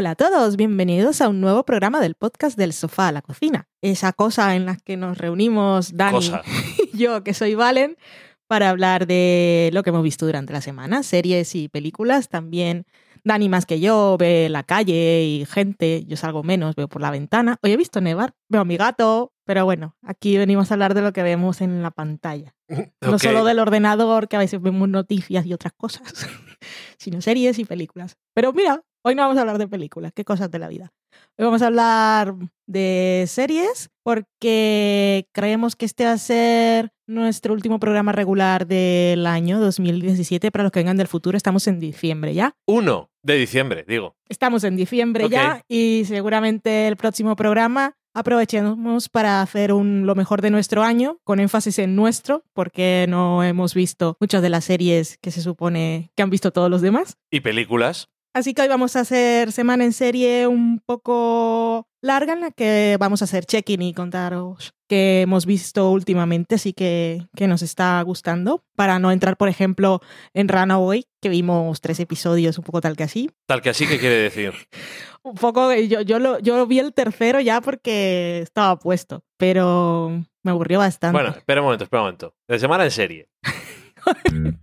Hola a todos, bienvenidos a un nuevo programa del podcast del sofá a la cocina. Esa cosa en la que nos reunimos Dani Cosa. y yo, que soy Valen, para hablar de lo que hemos visto durante la semana, series y películas. También Dani más que yo ve la calle y gente, yo salgo menos, veo por la ventana. Hoy he visto nevar, veo a mi gato, pero bueno, aquí venimos a hablar de lo que vemos en la pantalla. No solo del ordenador, que a veces vemos noticias y otras cosas, sino series y películas. Pero mira, hoy no vamos a hablar de películas, qué cosas de la vida. Hoy vamos a hablar de series porque creemos que este va a ser nuestro último programa regular del año 2017. Para los que vengan del futuro, estamos en diciembre ya. 1 de diciembre, digo. Estamos en diciembre ya y seguramente el próximo programa aprovechemos para hacer un, lo mejor de nuestro año, con énfasis en nuestro, porque no hemos visto muchas de las series que se supone que han visto todos los demás. Y películas. Así que hoy vamos a hacer semana en serie un poco larga en la que vamos a hacer check-in y contaros que hemos visto últimamente, así que, que nos está gustando. Para no entrar, por ejemplo, en Runaway, que vimos tres episodios un poco tal que así. Tal que así, ¿qué quiere decir? Un poco, eh, yo, yo, lo, yo vi el tercero ya porque estaba puesto, pero me aburrió bastante. Bueno, espera un momento, espera un momento. De semana en serie.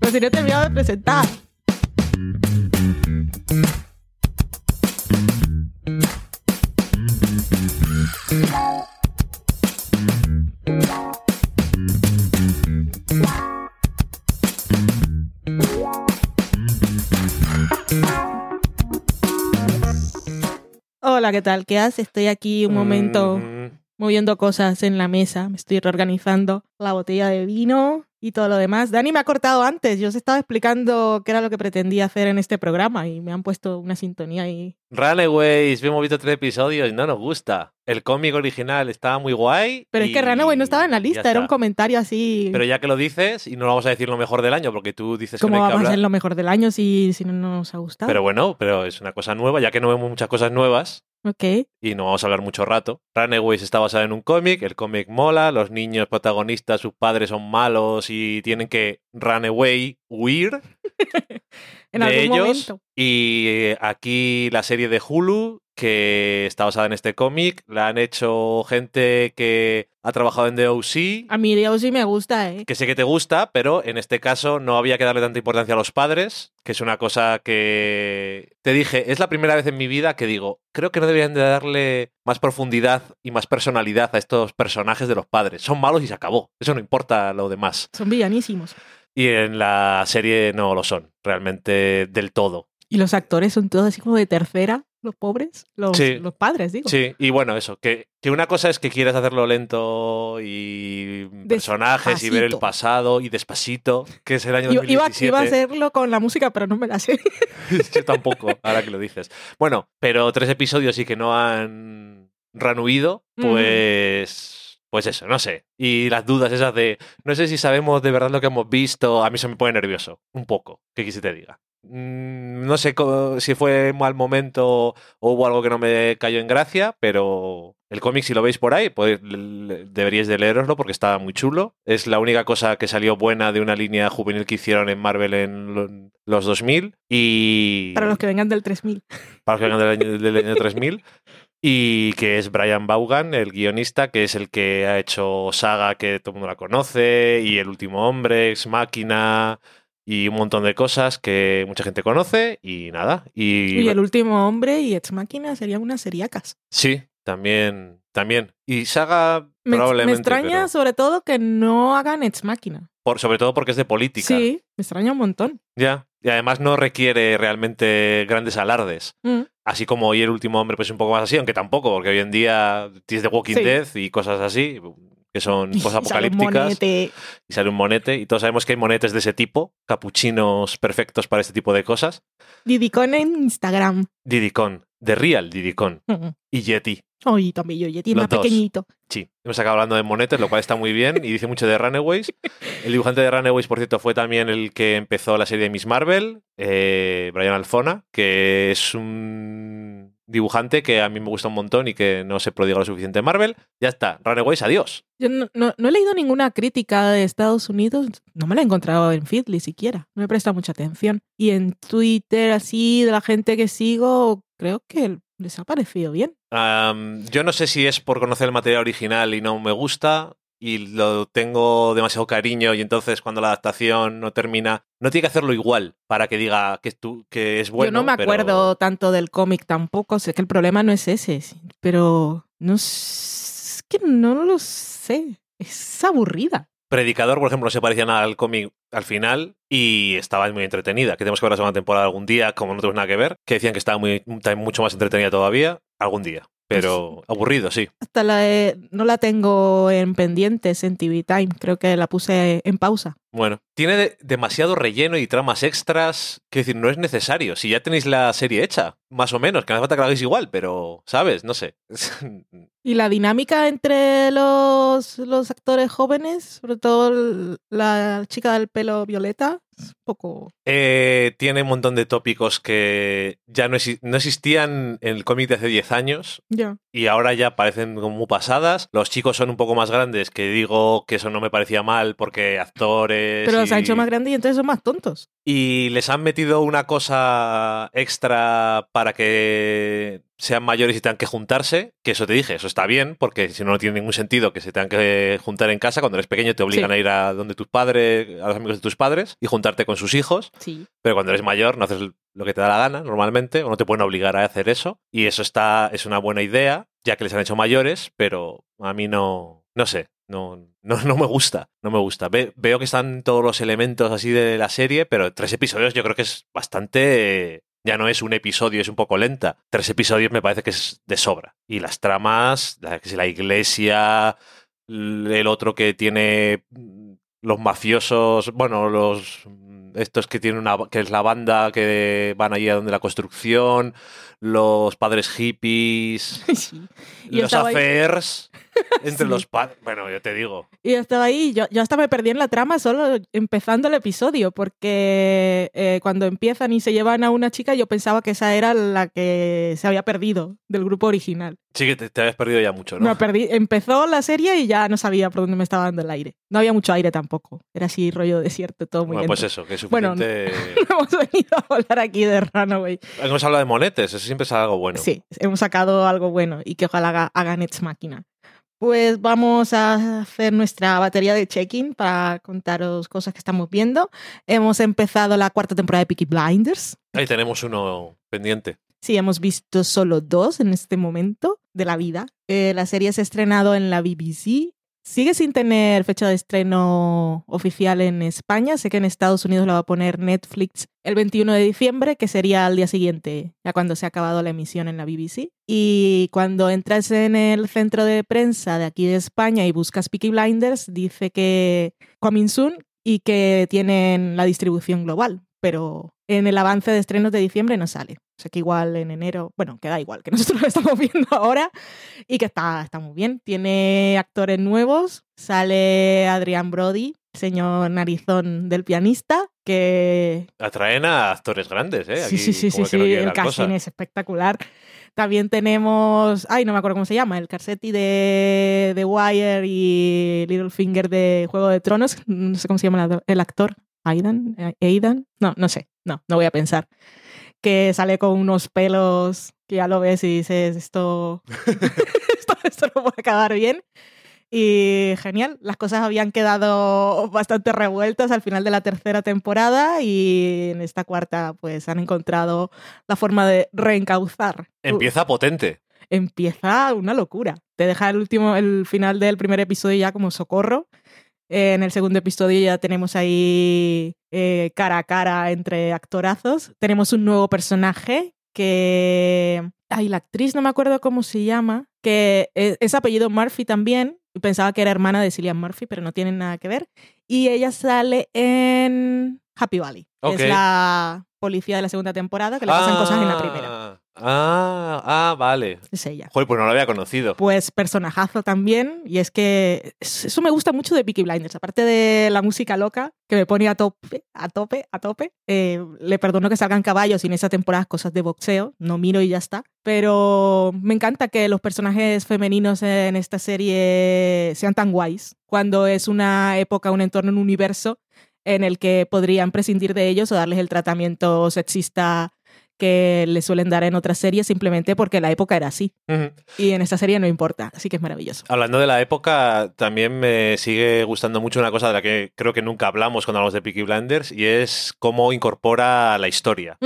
Pero si no he terminado de presentar. Hola, ¿qué tal? ¿Qué haces? Estoy aquí un momento moviendo cosas en la mesa, me estoy reorganizando la botella de vino y todo lo demás. Dani me ha cortado antes, yo os estaba explicando qué era lo que pretendía hacer en este programa y me han puesto una sintonía y... Runaways, hemos visto tres episodios y no nos gusta. El cómic original estaba muy guay. Pero es que Runaway no estaba en la lista, era un comentario así... Pero ya que lo dices, y no vamos a decir lo mejor del año, porque tú dices que ¿Cómo no hay que vamos a hablar. ser lo mejor del año si, si no nos ha gustado? Pero bueno, pero es una cosa nueva, ya que no vemos muchas cosas nuevas. Ok. y no vamos a hablar mucho rato. Runaways está basado en un cómic, el cómic mola, los niños protagonistas, sus padres son malos y tienen que run away, huir En de algún ellos. momento. Y eh, aquí la serie de Hulu, que está basada en este cómic, la han hecho gente que ha trabajado en The O.C., A mí Dios sí me gusta, ¿eh? que sé que te gusta, pero en este caso no había que darle tanta importancia a los padres, que es una cosa que te dije, es la primera vez en mi vida que digo, creo que no deberían de darle más profundidad y más personalidad a estos personajes de los padres. Son malos y se acabó. Eso no importa lo demás. Son villanísimos. Y en la serie no lo son, realmente del todo. Y los actores son todos así como de tercera, los pobres, los, Sí. los padres, digo. Sí, y bueno, eso, que, que una cosa es que quieras hacerlo lento y personajes y ver el pasado y despacito, que es el año Iba, iba- 2017. iba a hacerlo con la música, pero no me la sé. Yo tampoco, ahora que lo dices. Bueno, pero tres episodios y que no han reanuido, Ujú. pues. Pues eso, no sé. Y las dudas esas de. No sé si sabemos de verdad lo que hemos visto. A mí se me pone nervioso. Un poco. ¿Qué quise te diga? Mm, No sé si fue mal momento o hubo algo que no me cayó en gracia, pero el cómic, si lo veis por ahí, pues, deberíais de leeroslo porque está muy chulo. Es la única cosa que salió buena de una línea juvenil que hicieron en Marvel en lo- los 2000. Y. Para los que vengan del 3000. para los que vengan del año, del año 3000. Y que es Brian Vaughan, el guionista, que es el que ha hecho Saga, que todo el mundo la conoce, y El último hombre, Ex Máquina, y un montón de cosas que mucha gente conoce, y nada. Y, Y el último hombre y Ex Máquina serían unas seriacas. sí, también, también. Y Saga Me, probablemente. me extraña pero sobre todo que no hagan Ex Máquina. por, sobre todo porque es de política. Sí, me extraña un montón. Ya. Y además no requiere realmente grandes alardes. Mm. Así como hoy el último hombre, pues un poco más así, aunque tampoco, porque hoy en día tienes The Walking Sí. Dead y cosas así, que son Y posapocalípticas. monete. Y sale un monete, y todos sabemos que hay monetes de ese tipo, capuchinos perfectos para este tipo de cosas. Didicon en Instagram. Didicon, The Real Didicon Mm. y Yeti. Ay, también yo, Yeti Los más dos. pequeñito. Sí, hemos acabado hablando de monetes, lo cual está muy bien y dice mucho de Runaways. El dibujante de Runaways, por cierto, fue también el que empezó la serie de Miss Marvel, eh, Brian Alfona, que es un dibujante que a mí me gusta un montón y que no se prodiga lo suficiente en Marvel. Ya está, Runaways, adiós. Yo no, no- no he leído ninguna crítica de Estados Unidos, no me la he encontrado en Feedly siquiera, no me presta mucha atención. Y en Twitter, así, de la gente que sigo, creo que les ha parecido bien. Yo no sé si es por conocer el material original y no me gusta y lo tengo demasiado cariño y entonces cuando la adaptación no termina, no tiene que hacerlo igual para que diga que, tú, que es bueno. Yo no me pero- acuerdo tanto del cómic tampoco, sé que el problema no es ese, pero no es que no lo sé, es aburrida. Predicador, por ejemplo, no se parecía nada al cómic al final y estaba muy entretenida. Que tenemos que ver la segunda temporada algún día, como no tenemos nada que ver, que decían que estaba muy, mucho más entretenida todavía, algún día. Pero aburrido, sí. Hasta la no la tengo en pendientes en TV Time, creo que la puse en pausa. Bueno, tiene de- demasiado relleno y tramas extras. Quiero decir, no es necesario. Si ya tenéis la serie hecha, más o menos, que no hace falta que la hagáis igual, pero, ¿sabes? No sé. Y la dinámica entre los, los actores jóvenes, sobre todo la chica del pelo violeta, es un poco... Eh, tiene un montón de tópicos que ya no, exi- no existían en el cómic de hace 10 años Ya. y ahora ya parecen como muy pasadas. Los chicos son un poco más grandes, que digo que eso no me parecía mal porque actores. Pero se ha y- hecho más grande y entonces son más tontos. Y les han metido una cosa extra para que sean mayores y tengan que juntarse, que eso te dije, eso está bien, porque si no, no tiene ningún sentido que se tengan que juntar en casa. Cuando eres pequeño te obligan Sí. a ir a donde tus padres, a los amigos de tus padres y juntarte con sus hijos, Sí. pero cuando eres mayor no haces lo que te da la gana normalmente, o no te pueden obligar a hacer eso, y eso está, es una buena idea, ya que les han hecho mayores, pero a mí no, no sé, no, no, no me gusta, no me gusta. Ve- veo que están todos los elementos así de la serie, pero tres episodios yo creo que es bastante... Ya no es un episodio, es un poco lenta. Tres episodios me parece que es de sobra. Y las tramas, la, iglesia, el otro que tiene mm, los mafiosos, bueno, los mm, estos que tienen una que es la banda que van allí a donde la construcción, los padres hippies, Sí. Los affairs entre Sí. los padres. Bueno, yo te digo. Y estaba ahí, yo, yo hasta me perdí en la trama solo empezando el episodio, porque eh, cuando empiezan y se llevan a una chica, yo pensaba que esa era la que se había perdido del grupo original. Sí que te, te habías perdido ya mucho, ¿no? Me perdí, empezó la serie y ya no sabía por dónde me estaba dando el aire. No había mucho aire tampoco, era así rollo desierto, todo muy bueno, pues lento. eso, que es Bueno, suficiente. Hemos venido a hablar aquí de Runaway. Hemos hablado de monetes, eso siempre es algo bueno. Sí, hemos sacado algo bueno y que ojalá haga, hagan Ex Máquina. Pues vamos a hacer nuestra batería de check-in para contaros cosas que estamos viendo. Hemos empezado la cuarta temporada de Peaky Blinders. Ahí tenemos uno pendiente. Sí, hemos visto solo dos en este momento de la vida. Eh, la serie se ha estrenado en la BBC. Sigue sin tener fecha de estreno oficial en España. Sé que en Estados Unidos la va a poner Netflix el 21 de diciembre, que sería al día siguiente, ya cuando se ha acabado la emisión en la BBC. Y cuando entras en el centro de prensa de aquí de España y buscas Peaky Blinders, dice que coming soon y que tienen la distribución global. Pero en el avance de estrenos de diciembre no sale. O sea que igual en enero, bueno, que da igual, que nosotros lo estamos viendo ahora y que está, está muy bien. Tiene actores nuevos, sale Adrián Brody, señor narizón del pianista, que... Atraen a actores grandes, ¿eh? sí, Aquí sí, sí, sí, no el cosa. casting es espectacular. También tenemos, ay, no me acuerdo cómo se llama, el Carsetti de The Wire y Littlefinger de Juego de Tronos, no sé cómo se llama el actor, Aidan, Aidan, no, no sé, no, no voy a pensar. Que sale con unos pelos que ya lo ves y dices, esto, esto, esto no puede acabar bien. Y genial, las cosas habían quedado bastante revueltas al final de la tercera temporada y en esta cuarta pues han encontrado la forma de reencauzar. Empieza potente. Empieza una locura. Te deja el último, el final del primer episodio ya como socorro. Eh, en el segundo episodio ya tenemos ahí eh, cara a cara entre actorazos. Tenemos un nuevo personaje que... Ay, la actriz no me acuerdo cómo se llama, que es, es apellido Murphy también. y Pensaba que era hermana de Cillian Murphy, pero no tienen nada que ver. Y ella sale en Happy Valley. que Ok. Es la policía de la segunda temporada, que le pasan cosas en la primera. Ah, Ah, vale. Es ella. Joder, pues no lo había conocido. Pues personajazo también, y es que es- eso me gusta mucho de Peaky Blinders, aparte de la música loca que me pone a tope, a tope, a tope. eh, le perdono que salgan caballos y en esa temporada cosas de boxeo, no miro y ya está. Pero me encanta que los personajes femeninos en esta serie sean tan guays, cuando es una época, un entorno, un universo en el que podrían prescindir de ellos o darles el tratamiento sexista que le suelen dar en otras series simplemente porque la época era así. Y en esta serie no importa, así que es maravilloso. Hablando de la época, también me sigue gustando mucho una cosa de la que creo que nunca hablamos cuando hablamos de Peaky Blinders y es cómo incorpora la historia.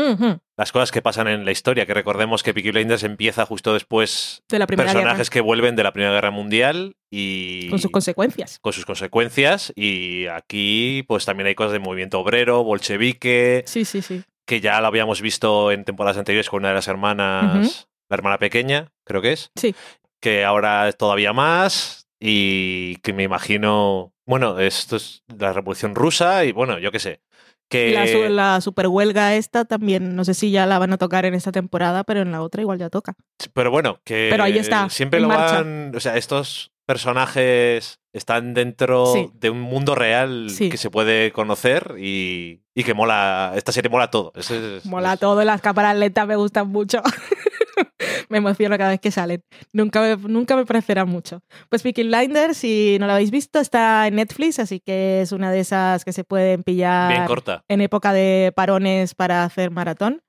Las cosas que pasan en la historia, que recordemos que Peaky Blinders empieza justo después De la primera personajes que vuelven de la Primera Guerra Mundial y con sus consecuencias. con sus consecuencias y aquí pues también hay cosas de movimiento obrero, bolchevique, Sí, sí, sí. Que ya lo habíamos visto en temporadas anteriores con una de las hermanas, la hermana pequeña, creo que es. Sí. Que ahora es todavía más y que me imagino, bueno, esto es la Revolución Rusa y bueno, yo qué sé. Que la, su- la super huelga esta también, no sé si ya la van a tocar en esta temporada, pero en la otra igual ya toca. Pero bueno, que Pero ahí está, siempre lo marcha. van, o sea, estos personajes están dentro Sí. de un mundo real Sí. que se puede conocer y, y que mola, esta serie mola todo. Es- Mola es- todo, las cámaras lentas me gustan mucho. me emociono cada vez que salen. Nunca me, nunca me parecerá mucho. Pues Peaky Blinders, si no lo habéis visto, está en Netflix, así que es una de esas que se pueden pillar Bien corta. en época de parones para hacer maratón,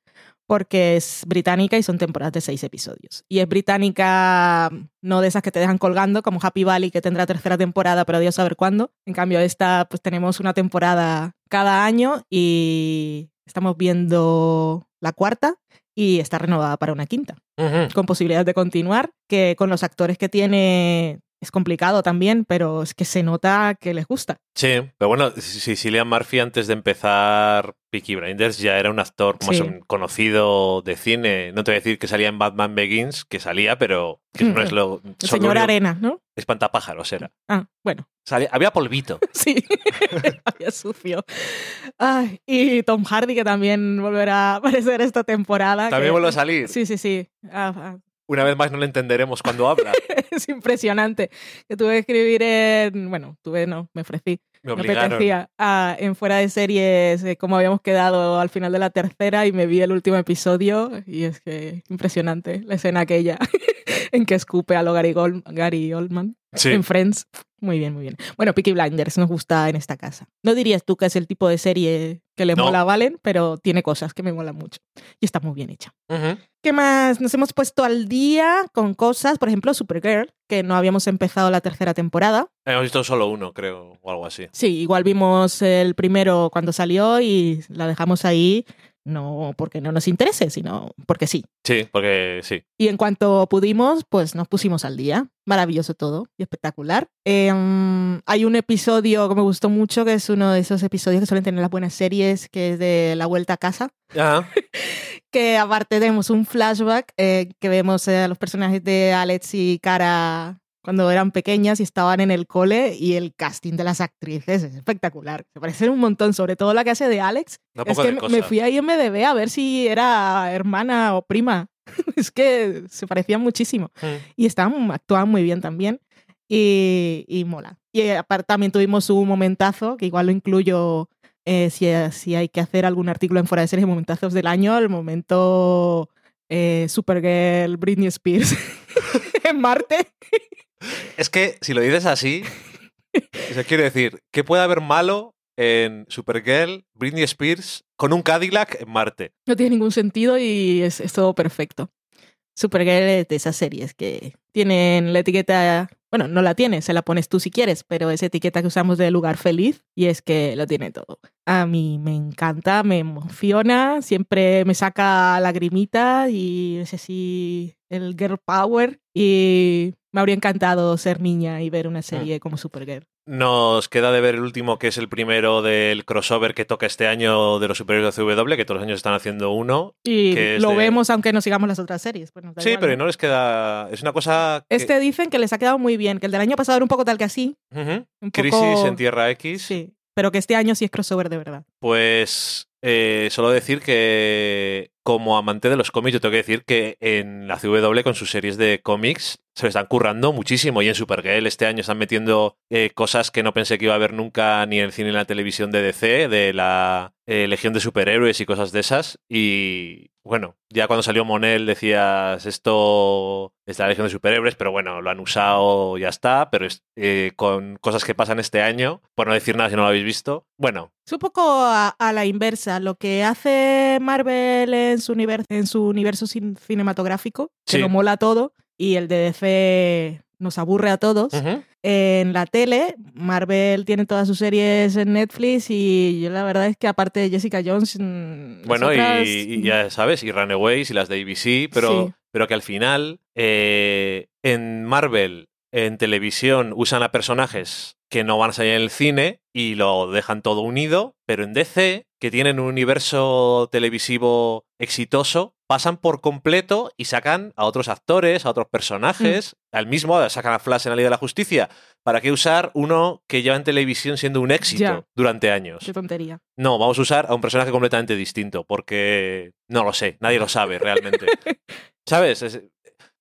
porque es británica y son temporadas de seis episodios. Y es británica, no de esas que te dejan colgando, como Happy Valley, que tendrá tercera temporada, pero Dios saber cuándo. En cambio, esta, pues tenemos una temporada cada año y estamos viendo la cuarta y está renovada para una quinta, con posibilidad de continuar, que con los actores que tiene es complicado también, pero es que se nota que les gusta. Sí, pero bueno, si Cillian Murphy antes de empezar Peaky Blinders ya era un actor más Sí. conocido de cine. No te voy a decir que salía en Batman Begins, que salía, pero que no es lo... El señor Arena, ¿no? Espantapájaros era. Ah, bueno, Salía- había polvito. Sí, había sucio. Ay, y Tom Hardy, que también volverá a aparecer esta temporada. También que- vuelve a salir. Sí, sí, sí. Ah, ah, Una vez más no le entenderemos cuando habla. es impresionante. Que tuve que escribir en. Bueno, tuve, no, me ofrecí. Me apetecía ah, en fuera de series, eh, como habíamos quedado al final de la tercera, y me vi el último episodio, y es que impresionante la escena aquella en que escupe a lo Gary, Gol- Gary Oldman Sí. en Friends. Muy bien, muy bien. Bueno, Peaky Blinders nos gusta en esta casa. No dirías tú que es el tipo de serie que le No. mola a Valen, pero tiene cosas que me molan mucho. Y está muy bien hecha. Ujú. ¿Qué más? Nos hemos puesto al día con cosas, por ejemplo, Supergirl, que no habíamos empezado la tercera temporada. Hemos visto solo uno, creo, o algo así. Sí, igual vimos el primero cuando salió y la dejamos ahí, no porque no nos interese, sino porque sí. Sí, porque sí. Y en cuanto pudimos, pues nos pusimos al día. Maravilloso todo y espectacular. Em, hay un episodio que me gustó mucho, que es uno de esos episodios que suelen tener las buenas series, que es de La Vuelta a Casa. Ah, Que aparte tenemos un flashback eh, que vemos eh, a los personajes de Alex y Cara cuando eran pequeñas y estaban en el cole y el casting de las actrices es espectacular. Se parecen un montón, sobre todo la que hace de Alex. da Es que me fui a IMDB a ver si era hermana o prima. es que se parecían muchísimo. Mm. Y estaban, actuaban muy bien también. Y, y mola. Y eh, aparte también tuvimos un momentazo, que igual lo incluyo eh, si, si hay que hacer algún artículo en fuera de series, momentazos del año, el momento eh, Supergirl, Britney Spears en Marte. Es que si lo dices así, o sea, quiero decir, ¿qué puede haber malo en Supergirl, Britney Spears con un Cadillac en Marte? No tiene ningún sentido y es, es todo perfecto. Supergirl es de esas series que tienen la etiqueta, bueno, no la tienes, se la pones tú si quieres, pero es etiqueta que usamos de lugar feliz y es que lo tiene todo. A mí me encanta, me emociona, siempre me saca lagrimita y es así el girl power y me habría encantado ser niña y ver una serie como Supergirl. Nos queda de ver el último, que es el primero del crossover que toca este año de los superhéroes de CW, que todos los años están haciendo uno. Y Que lo de- vemos aunque no sigamos las otras series. pues Sí, igual, pero no les queda. Es una cosa. que- Este dicen que les ha quedado muy bien, que el del año pasado era un poco tal que así. Un Crisis poco... en Tierra X. Sí, pero que este año sí es crossover de verdad. Pues eh, solo decir que como amante de los cómics, yo tengo que decir que en la CW con sus series de cómics se están currando muchísimo. Y en Supergirl este año están metiendo eh, cosas que no pensé que iba a haber nunca ni en el cine ni en la televisión de DC, de la eh, Legión de Superhéroes y cosas de esas. Y bueno, ya cuando salió Monel decías esto es la Legión de Superhéroes, pero bueno, lo han usado, ya está. Pero es, eh, con cosas que pasan este año, por no decir nada si no lo habéis visto, bueno. Es un poco a, a la inversa. Lo que hace Marvel en su, universo, en su universo cin- cinematográfico, que Sí. lo mola todo, y el de DC nos aburre a todos. En la tele, Marvel tiene todas sus series en Netflix y yo la verdad es que aparte de Jessica Jones... mm, Bueno, y- y, ya sabes, y Runaways y las de ABC, pero, Sí. pero que al final eh, en Marvel, en televisión, usan a personajes que no van a salir en el cine y lo dejan todo unido, pero en DC, que tienen un universo televisivo exitoso, pasan por completo y sacan a otros actores, a otros personajes, al mismo, sacan a Flash en la Liga de la Justicia. ¿Para qué usar uno que lleva en televisión siendo un éxito Ya. durante años? Qué tontería. No, vamos a usar a un personaje completamente distinto, porque no lo sé, nadie lo sabe realmente. ¿Sabes? Es-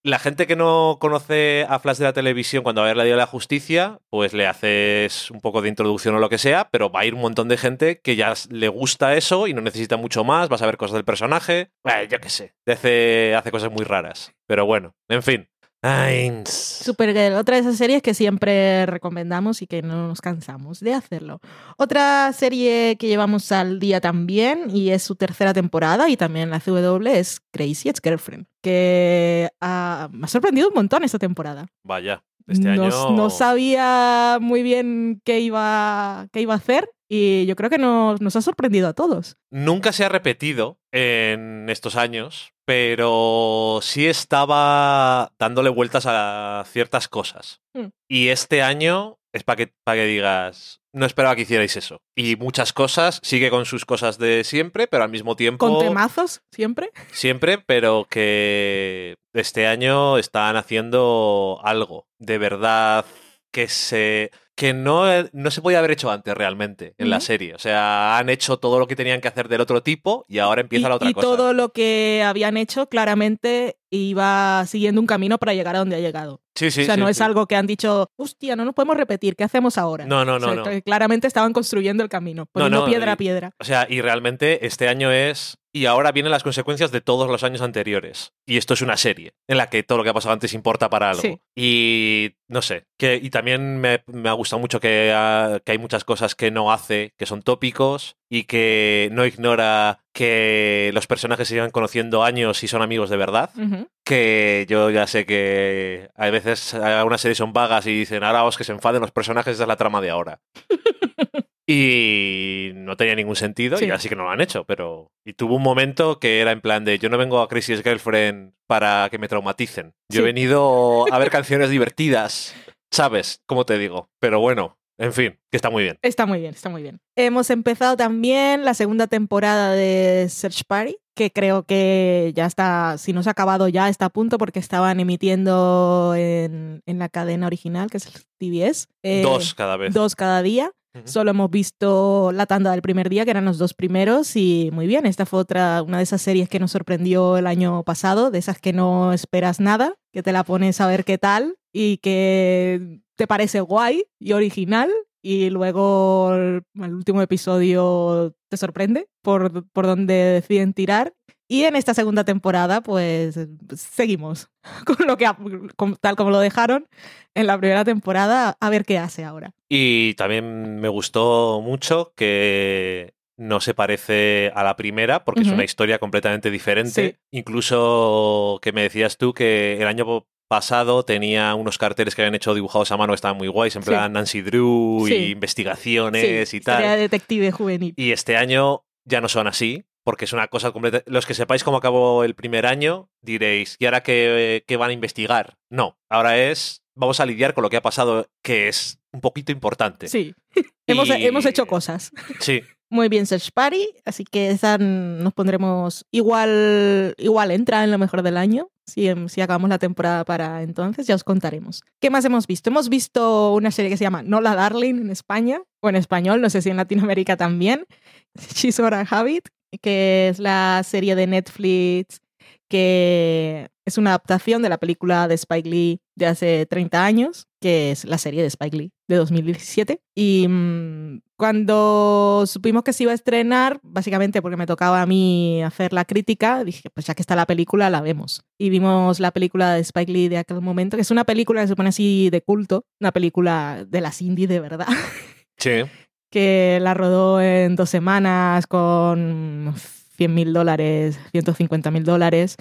la gente que no conoce a Flash de la televisión cuando va a ver la de la Justicia, pues le haces un poco de introducción o lo que sea, pero va a ir un montón de gente que ya le gusta eso y no necesita mucho más, vas a ver cosas del personaje. Eh, yo qué sé, hace, hace cosas muy raras. Pero bueno, en fin. Ay, Supergirl, otra de esas series que siempre recomendamos y que no nos cansamos de hacerlo. Otra serie que llevamos al día también y es su tercera temporada y también la CW es Crazy Ex-Girlfriend, que ah, me ha sorprendido un montón esta temporada. Vaya, este no, año... no sabía muy bien qué iba, qué iba a hacer y yo creo que nos, nos ha sorprendido a todos. Nunca se ha repetido en estos años, pero sí estaba dándole vueltas a ciertas cosas. Mm. Y este año es para que, para que digas, no esperaba que hicierais eso. Y muchas cosas, sigue con sus cosas de siempre, pero al mismo tiempo... Con temazos, siempre. Siempre, pero que este año están haciendo algo de verdad que se que no, no se podía haber hecho antes realmente en la serie. O sea, han hecho todo lo que tenían que hacer del otro tipo y ahora empieza y, la otra y cosa. todo lo que habían hecho claramente iba siguiendo un camino para llegar a donde ha llegado. Sí, sí, o sea, sí, no es algo que han dicho, hostia, no nos podemos repetir, ¿qué hacemos ahora? No, no, O sea, no, no. Claramente estaban construyendo el camino, poniendo no, piedra y- a piedra. O sea, y realmente este año es. Y ahora vienen las consecuencias de todos los años anteriores. Y esto es una serie en la que todo lo que ha pasado antes importa para algo. Sí. Y no sé. Que, y también me, me ha gustado mucho que, que hay muchas cosas que no hace, que son tópicos, y que no ignora que los personajes se llevan conociendo años y son amigos de verdad. Ujú. Que yo ya sé que a veces algunas series son vagas y dicen, ahora os que se enfaden los personajes, esa es la trama de ahora. Y no tenía ningún sentido Sí. y así que no lo han hecho, pero... Y tuvo un momento que era en plan de, yo no vengo a Crazy Girlfriend para que me traumaticen. Yo he venido a ver canciones divertidas, ¿sabes? ¿Cómo te digo? Pero bueno, en fin, que está muy bien. Está muy bien, está muy bien. Hemos empezado también la segunda temporada de Search Party, que creo que ya está, si no se ha acabado ya, está a punto porque estaban emitiendo en, en la cadena original, que es el TBS. eh, Dos cada vez. Dos cada día. Solo hemos visto la tanda del primer día, que eran los dos primeros, y muy bien. Esta fue otra, una de esas series que nos sorprendió el año pasado, de esas que no esperas nada, que te la pones a ver qué tal y que te parece guay y original, y luego el, último episodio te sorprende por, por donde deciden tirar. Y en esta segunda temporada, pues seguimos con lo que tal como lo dejaron en la primera temporada, a ver qué hace ahora. Y también me gustó mucho que no se parece a la primera porque es una historia completamente diferente. Sí. Incluso que me decías tú que el año pasado tenía unos carteles que habían hecho dibujados a mano que estaban muy guays, en Sí. plan Nancy Drew Sí. y investigaciones y tal. de detective juvenil. Y este año ya no son así, porque es una cosa completa. Los que sepáis cómo acabó el primer año, diréis, ¿y ahora qué, qué van a investigar? No, ahora es, vamos a lidiar con lo que ha pasado, que es un poquito importante. Sí. hemos, Y- hemos hecho cosas. Sí, Muy bien, Search Party, así que esa nos pondremos igual, igual entra en lo mejor del año. Si, em, si hagamos la temporada para entonces, ya os contaremos. ¿Qué más hemos visto? Hemos visto una serie que se llama Nola Darling en España, o en español, no sé si en Latinoamérica también. She's I Habit, que es la serie de Netflix que es una adaptación de la película de Spike Lee de hace 30 años, que es la serie de Spike Lee de 2017. Y mmm, cuando supimos que se iba a estrenar, básicamente porque me tocaba a mí hacer la crítica, dije, pues ya que está la película, la vemos. Y vimos la película de Spike Lee de aquel momento, que es una película que se pone así de culto, una película de las indie de verdad. Sí. que la rodó en dos semanas con 100 mil dólares, 150 mil dólares,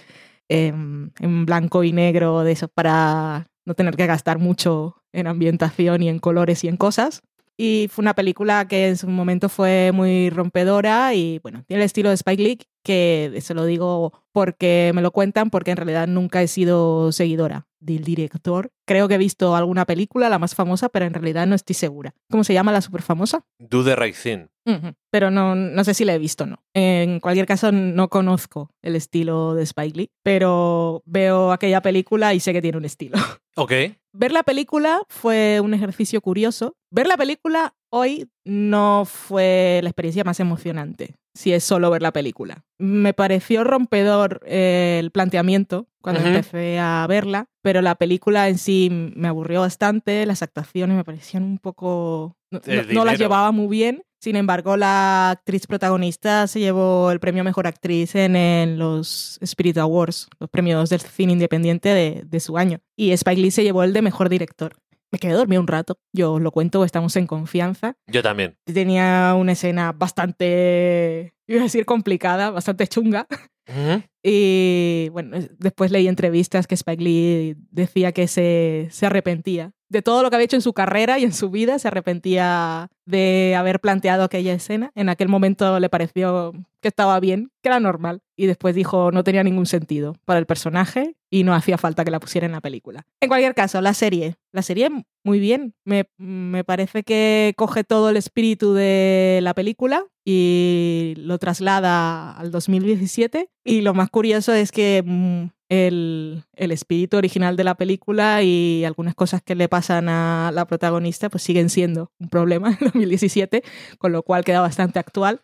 eh, en blanco y negro, de eso para no tener que gastar mucho en ambientación y en colores y en cosas. Y fue una película que en su momento fue muy rompedora y bueno, tiene el estilo de Spike Lee, que se lo digo porque me lo cuentan, porque en realidad nunca he sido seguidora del director. Creo que he visto alguna película, la más famosa, pero en realidad no estoy segura. ¿Cómo se llama la super famosa? Do the right thing. Uh -huh. Pero no, no sé si la he visto o no. En cualquier caso, no conozco el estilo de Spike Lee, pero veo aquella película y sé que tiene un estilo. Ok. Ver la película fue un ejercicio curioso. Ver la película hoy no fue la experiencia más emocionante, si es solo ver la película. Me pareció rompedor eh, el planteamiento cuando uh -huh. empecé a verla, pero la película en sí me aburrió bastante, las actuaciones me parecían un poco... no, no, no las llevaba muy bien. Sin embargo, la actriz protagonista se llevó el premio Mejor Actriz en, en, los Spirit Awards, los premios del cine independiente de, de, su año. Y Spike Lee se llevó el de Mejor Director. Me quedé dormido un rato. Yo os lo cuento, estamos en confianza. Yo también. Tenía una escena bastante, iba a decir complicada, bastante chunga. Uh -huh. Y bueno, después leí entrevistas que Spike Lee decía que se, se arrepentía de todo lo que había hecho en su carrera y en su vida, se arrepentía de haber planteado aquella escena. En aquel momento le pareció que estaba bien, que era normal. Y después dijo no tenía ningún sentido para el personaje y no hacía falta que la pusiera en la película. En cualquier caso, la serie. La serie muy bien. Me, me parece que coge todo el espíritu de la película y lo traslada al 2017. Y lo más curioso es que mmm, el, el, espíritu original de la película y algunas cosas que le pasan a la protagonista pues siguen siendo un problema en 2017, con lo cual queda bastante actual,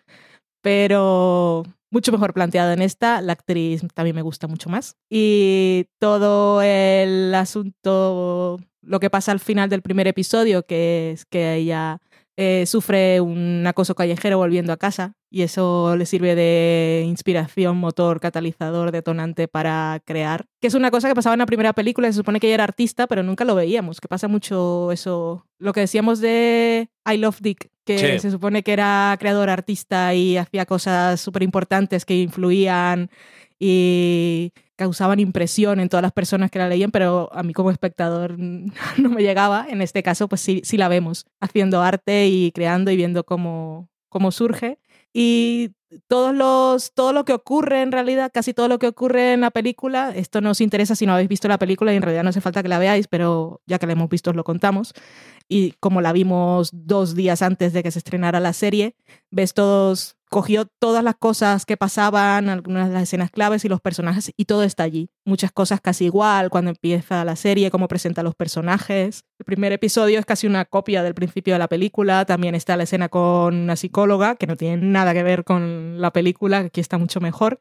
pero mucho mejor planteado en esta. La actriz también me gusta mucho más. Y todo el asunto, lo que pasa al final del primer episodio, que es que ella eh, sufre un acoso callejero volviendo a casa y eso le sirve de inspiración, motor, catalizador, detonante para crear. Que es una cosa que pasaba en la primera película, se supone que ella era artista, pero nunca lo veíamos, que pasa mucho eso. Lo que decíamos de I Love Dick, que sí. se supone que era creador artista y hacía cosas súper importantes que influían y causaban impresión en todas las personas que la leían, pero a mí como espectador no me llegaba. En este caso, pues sí, sí la vemos haciendo arte y creando y viendo cómo, cómo surge. Y todos los, todo lo que ocurre en realidad, casi todo lo que ocurre en la película, esto no os interesa si no habéis visto la película y en realidad no hace falta que la veáis, pero ya que la hemos visto os lo contamos. Y como la vimos dos días antes de que se estrenara la serie, ves todos cogió todas las cosas que pasaban, algunas de las escenas claves y los personajes, y todo está allí. Muchas cosas casi igual cuando empieza la serie, cómo presenta los personajes. El primer episodio es casi una copia del principio de la película. También está la escena con una psicóloga, que no tiene nada que ver con la película, aquí está mucho mejor.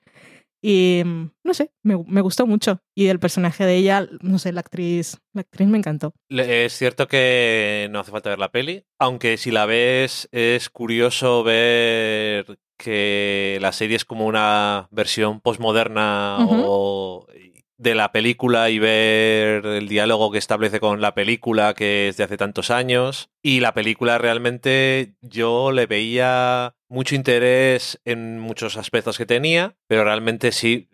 Y no sé, me, me, gustó mucho. Y el personaje de ella, no sé, la actriz, la actriz me encantó. Es cierto que no hace falta ver la peli, aunque si la ves es curioso ver que la serie es como una versión postmoderna uh -huh. o de la película y ver el diálogo que establece con la película que es de hace tantos años. Y la película realmente yo le veía mucho interés en muchos aspectos que tenía, pero realmente sí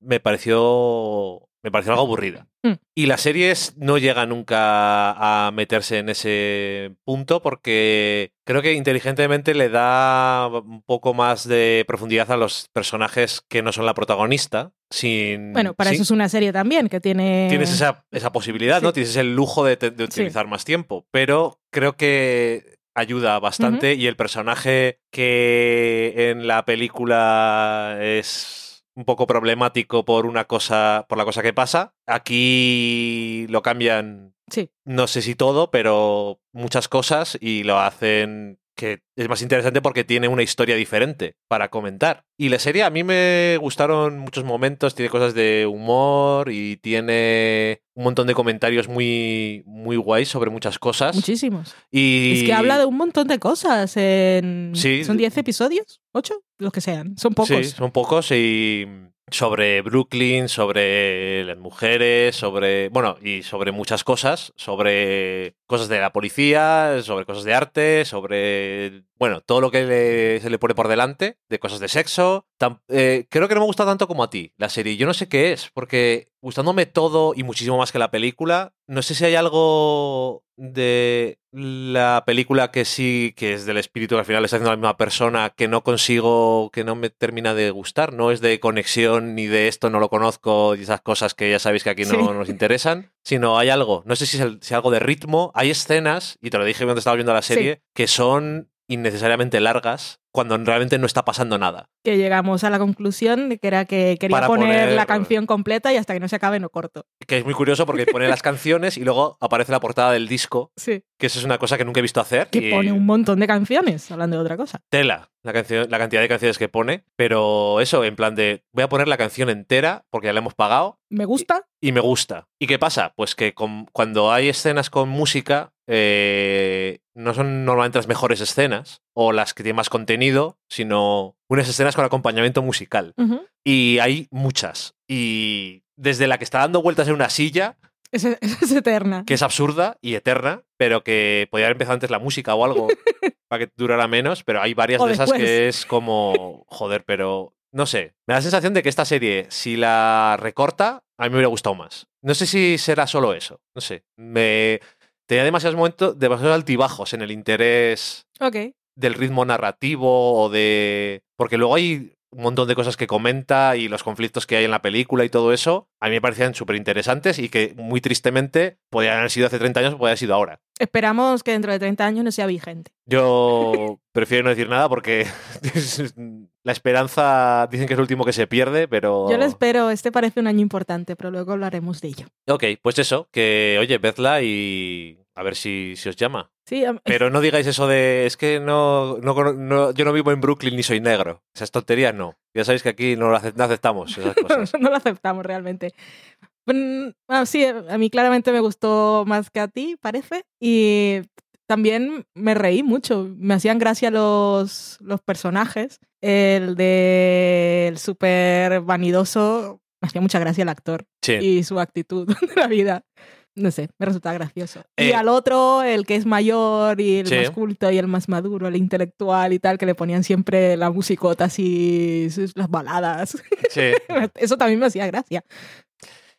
me pareció me pareció algo aburrida. Mm. Y las series no llegan nunca a meterse en ese punto porque creo que inteligentemente le da un poco más de profundidad a los personajes que no son la protagonista. Sin, bueno, para sin, eso es una serie también que tiene... Tienes esa, esa posibilidad, sí. ¿no? Tienes el lujo de, de utilizar sí. más tiempo, pero creo que ayuda bastante uh -huh. y el personaje que en la película es un poco problemático por una cosa, por la cosa que pasa. Aquí lo cambian, sí. no sé si todo, pero muchas cosas y lo hacen que es más interesante porque tiene una historia diferente para comentar. Y la serie a mí me gustaron muchos momentos, tiene cosas de humor y tiene un montón de comentarios muy, muy guays sobre muchas cosas. Muchísimos. Y Es que habla de un montón de cosas. En... Sí. ¿Son 10 episodios? ¿8? Los que sean. Son pocos. Sí, son pocos y sobre Brooklyn, sobre las mujeres, sobre, bueno, y sobre muchas cosas, sobre cosas de la policía, sobre cosas de arte, sobre, bueno, todo lo que le- se le pone por delante, de cosas de sexo. Eh, creo que no me gusta tanto como a ti la serie. Yo no sé qué es, porque gustándome todo y muchísimo más que la película, no sé si hay algo de la película que sí, que es del espíritu que al final está haciendo la misma persona, que no consigo, que no me termina de gustar. No es de conexión ni de esto no lo conozco y esas cosas que ya sabéis que aquí no Sí. nos interesan, sino hay algo, no sé si es, el- si algo de ritmo, hay escenas, y te lo dije cuando estaba viendo la Sí. serie, que son innecesariamente largas cuando realmente no está pasando nada. Que llegamos a la conclusión de que era que quería Para poner, poner- la canción completa y hasta que no se acabe no corto. Que es muy curioso porque pone las canciones y luego aparece la portada del disco, Sí. que eso es una cosa que nunca he visto hacer. Que y- pone un montón de canciones, hablando de otra cosa. tela la, canción, la cantidad de canciones que pone, pero eso, en plan de voy a poner la canción entera porque ya la hemos pagado Me gusta. y me gusta. ¿Y qué pasa? Pues que con- cuando hay escenas con música, eh, no son normalmente las mejores escenas o las que tienen más contenido, sino unas escenas con acompañamiento musical. Y hay muchas. Y desde la que está dando vueltas en una silla, Es, es eterna. que es absurda y eterna, pero que podría haber empezado antes la música o algo para que durara menos, pero hay varias O de esas que es como, joder, pero no sé, me da la sensación de que esta serie, si la recorta, a mí me hubiera gustado más. No sé si será solo eso, no sé, me tenía demasiados momentos, demasiados altibajos en el interés Ok. Del ritmo narrativo o de... Porque luego hay un montón de cosas que comenta y los conflictos que hay en la película y todo eso, a mí me parecían súper interesantes y que muy tristemente podían haber sido hace 30 años o podían haber sido ahora. Esperamos que dentro de 30 años no sea vigente. Yo prefiero no decir nada porque la esperanza dicen que es lo último que se pierde, pero... Yo lo espero, este parece un año importante, pero luego hablaremos de ello. Ok, pues eso, que oye, vedla y a ver si, si os llama. Sí, am- Pero no digáis eso de, es que no, no, no- yo no vivo en Brooklyn ni soy negro. Esas tonterías no. Ya sabéis que aquí no, lo ace- no aceptamos esas cosas. no lo aceptamos realmente. Ah, sí, a mí claramente me gustó más que a ti, parece. Y también me reí mucho. Me hacían gracia los, los personajes. El del súper vanidoso, me hacía mucha gracia el actor Sí. y su actitud de la vida. No sé, me resulta gracioso. y Eh, al otro, el que es mayor y el Sí. más culto y el más maduro, el intelectual y tal, que le ponían siempre la musicota así, las baladas. sí. Eso también me hacía gracia.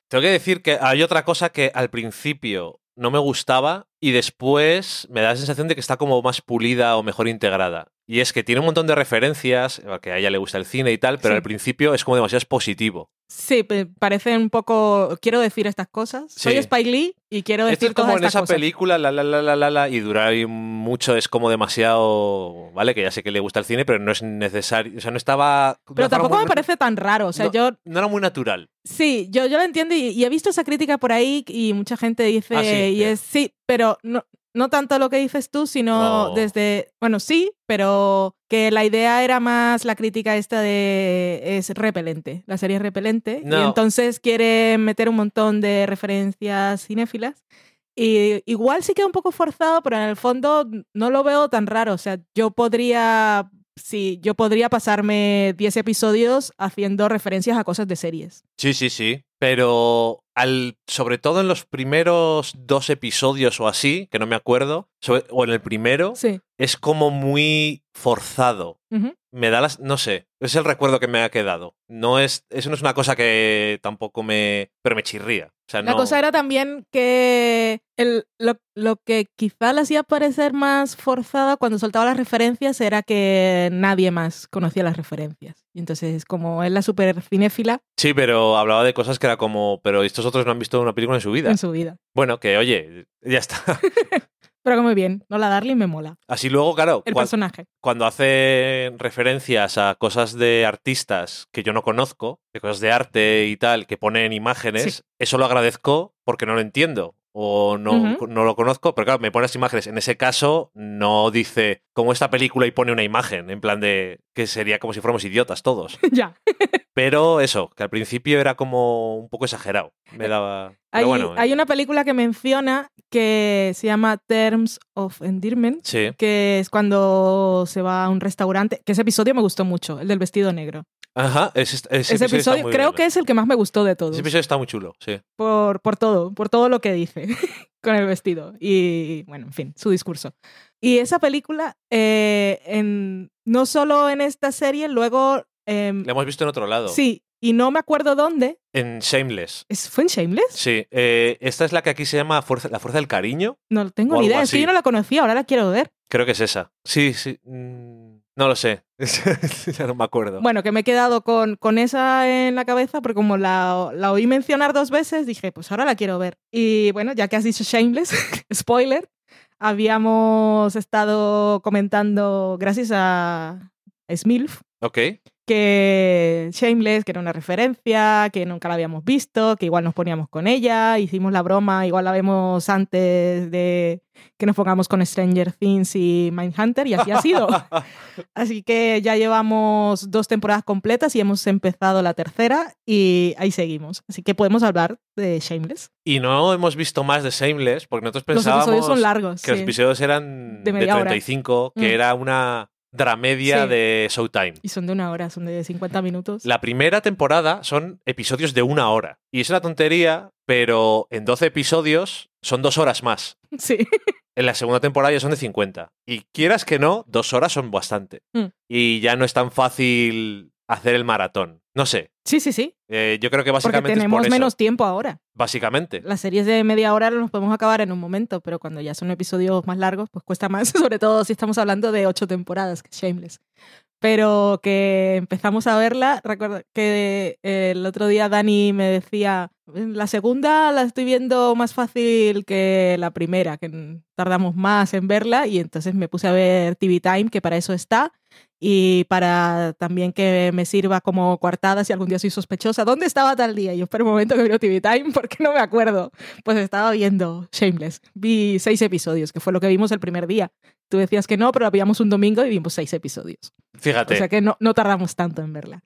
Tengo que decir que hay otra cosa que al principio no me gustaba y después me da la sensación de que está como más pulida o mejor integrada. Y es que tiene un montón de referencias, que a ella le gusta el cine y tal, pero Sí. al principio es como demasiado expositivo. Sí, parece un poco. Quiero decir estas cosas. Soy. Spike Lee y quiero Esto decir es como todas en estas esa cosas. película, la la la la la la, y durar mucho es como demasiado, vale, que ya sé que le gusta el cine, pero no es necesario, o sea, no estaba... Pero tampoco me parece tan raro. O sea, no, yo. no era muy natural. Sí, yo, yo lo entiendo y, y he visto esa crítica por ahí y mucha gente dice. Ah, sí, y es sí, pero no. No tanto lo que dices tú, sino No. desde, bueno, sí, pero que la idea era más la crítica esta de es repelente, la serie es repelente, y entonces quiere meter un montón de referencias cinéfilas. Y igual sí queda un poco forzado, pero en el fondo no lo veo tan raro. O sea, yo podría, sí, yo podría pasarme 10 episodios haciendo referencias a cosas de series. Sí, sí, sí. Pero al, sobre todo en los primeros dos episodios o así, que no me acuerdo, o en el primero, Sí. Es como muy forzado. Me da las. No sé. Es el recuerdo que me ha quedado. No es. Eso no es una cosa que tampoco me. Pero me chirría. O sea, La no. cosa era también que el, lo, lo que quizá la hacía parecer más forzada cuando soltaba las referencias era que nadie más conocía las referencias. Y entonces, como es la super cinéfila Sí, pero hablaba de cosas que era como. Pero estos otros no han visto una película en su vida. en su vida. Bueno, que oye, ya está. Pero que muy bien, no la Darling me mola. Así luego, claro, El cua- personaje. cuando hace referencias a cosas de artistas que yo no conozco, de cosas de arte y tal, que ponen imágenes, Sí. eso lo agradezco porque no lo entiendo. O no, no lo conozco, pero claro, me pones imágenes. En ese caso, no dice como esta película y pone una imagen, en plan de que sería como si fuéramos idiotas todos. ya. Pero eso, que al principio era como un poco exagerado. Me daba. Hay, Pero bueno, hay eh, una película que menciona que se llama Terms of Endearment, Sí. que es cuando se va a un restaurante, que ese episodio me gustó mucho, el del vestido negro. Ajá, ese, ese Ese, episodio, episodio creo bien. que es el que más me gustó de todos, Ese episodio está muy chulo, sí. por, por todo, por todo lo que dice con el vestido y, bueno, en fin, su discurso. Y esa película, eh, en, no solo en esta serie, luego... em, Lo hemos visto en otro lado. sí, y no me acuerdo dónde. En Shameless. ¿Es- ¿Fue en Shameless? Sí. eh, esta es la que aquí se llama fuerza, La Fuerza del Cariño. No tengo ni idea, es que yo no la conocía, ahora la quiero ver. Creo que es esa. Sí, sí. mm, No lo sé. ya no me acuerdo. Bueno, que me he quedado con, con esa en la cabeza porque como la, la oí mencionar dos veces, dije, pues ahora la quiero ver. Y bueno, ya que has dicho Shameless, spoiler, habíamos estado comentando, gracias a Smilf, Ok. Que Shameless, que era una referencia, que nunca la habíamos visto, que igual nos poníamos con ella, hicimos la broma, igual la vemos antes de que nos pongamos con Stranger Things y Mindhunter, y así ha sido. Así que ya llevamos dos temporadas completas y hemos empezado la tercera y ahí seguimos. Así que podemos hablar de Shameless. Y no hemos visto más de Shameless porque nosotros Los pensábamos episodios son largos. que los sí. episodios eran De de, media hora. 35, que Mm. era una dramedia Sí. de Showtime. Y son de una hora, son de 50 minutos. La primera temporada son episodios de una hora. Y es una tontería, pero en 12 episodios son dos horas más. Sí. En la segunda temporada ya son de 50. Y quieras que no, dos horas son bastante. Mm. Y ya no es tan fácil hacer el maratón. No sé. Sí, sí, sí. Eh, yo creo que Porque básicamente es tenemos eso. menos tiempo ahora. Básicamente. Las series de media hora nos podemos acabar en un momento, pero cuando ya son episodios más largos, pues cuesta más, sobre todo si estamos hablando de ocho temporadas, que es Shameless. Pero que empezamos a verla, recuerdo que eh, el otro día Dani me decía, la segunda la estoy viendo más fácil que la primera, que tardamos más en verla, y entonces me puse a ver TV Time, que para eso está, y para también que me sirva como coartada si algún día soy sospechosa. ¿Dónde estaba tal día? Y yo espero un momento que vino TV Time porque no me acuerdo. Pues estaba viendo Shameless. Vi seis episodios, que fue lo que vimos el primer día. Tú decías que no, pero la veíamos un domingo y vimos seis episodios. Fíjate. O sea que no, no tardamos tanto en verla.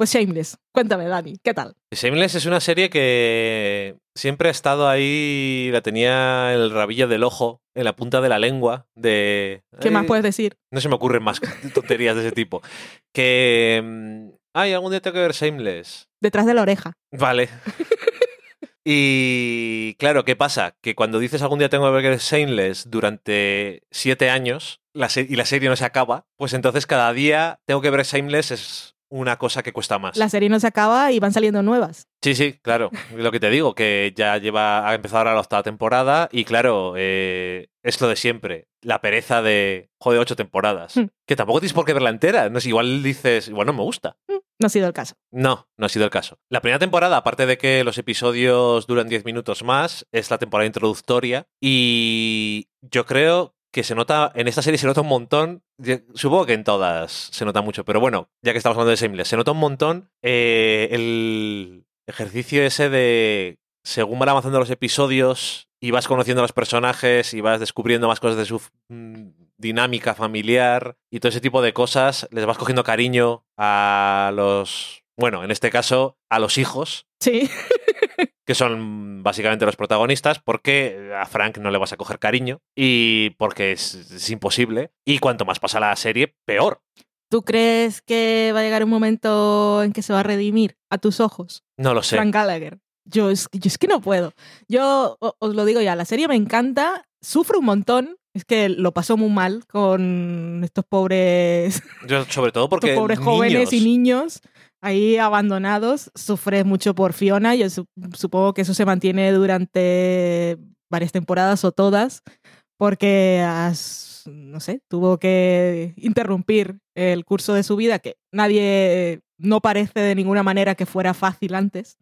Pues Shameless, cuéntame, Dani, ¿qué tal? Shameless es una serie que siempre ha estado ahí, la tenía el rabillo del ojo, en la punta de la lengua, de... ¿Qué más puedes decir? No se me ocurren más tonterías de ese tipo. Que... mm, Ay, algún día tengo que ver Shameless. Detrás de la oreja. Vale. Y claro, ¿qué pasa? Que cuando dices algún día tengo que ver Shameless durante siete años la y la serie no se acaba, pues entonces cada día tengo que ver Shameless es una cosa que cuesta más. La serie no se acaba y van saliendo nuevas. Sí, sí, claro. Lo que te digo, que ya lleva, ha empezado ahora la octava temporada y claro, eh, es lo de siempre. La pereza de, joder, ocho temporadas. Hmm. Que tampoco tienes por qué verla entera. No sé, igual dices, igual no me gusta. No ha sido el caso. No, no ha sido el caso. La primera temporada, aparte de que los episodios duran 10 minutos más, es la temporada introductoria y yo creo que se nota, en esta serie se nota un montón, supongo que en todas se nota mucho, pero bueno, ya que estamos hablando de Shameless, se nota un montón eh, el ejercicio ese de, según van avanzando los episodios y vas conociendo a los personajes y vas descubriendo más cosas de su mm, dinámica familiar y todo ese tipo de cosas, les vas cogiendo cariño a los, bueno, en este caso, a los hijos, Sí. que son básicamente los protagonistas, porque a Frank no le vas a coger cariño y porque es, es imposible. Y cuanto más pasa la serie, peor. ¿Tú crees que va a llegar un momento en que se va a redimir a tus ojos? No lo sé. Frank Gallagher. Yo es, yo es que no puedo. Yo os lo digo ya, la serie me encanta, sufro un montón. Es que lo pasó muy mal con estos pobres, Yo, sobre todo porque estos pobres jóvenes y niños ahí abandonados. Sufre mucho por Fiona. Yo su- supongo que eso se mantiene durante varias temporadas o todas, porque has- no sé, tuvo que interrumpir el curso de su vida, que nadie no parece de ninguna manera que fuera fácil antes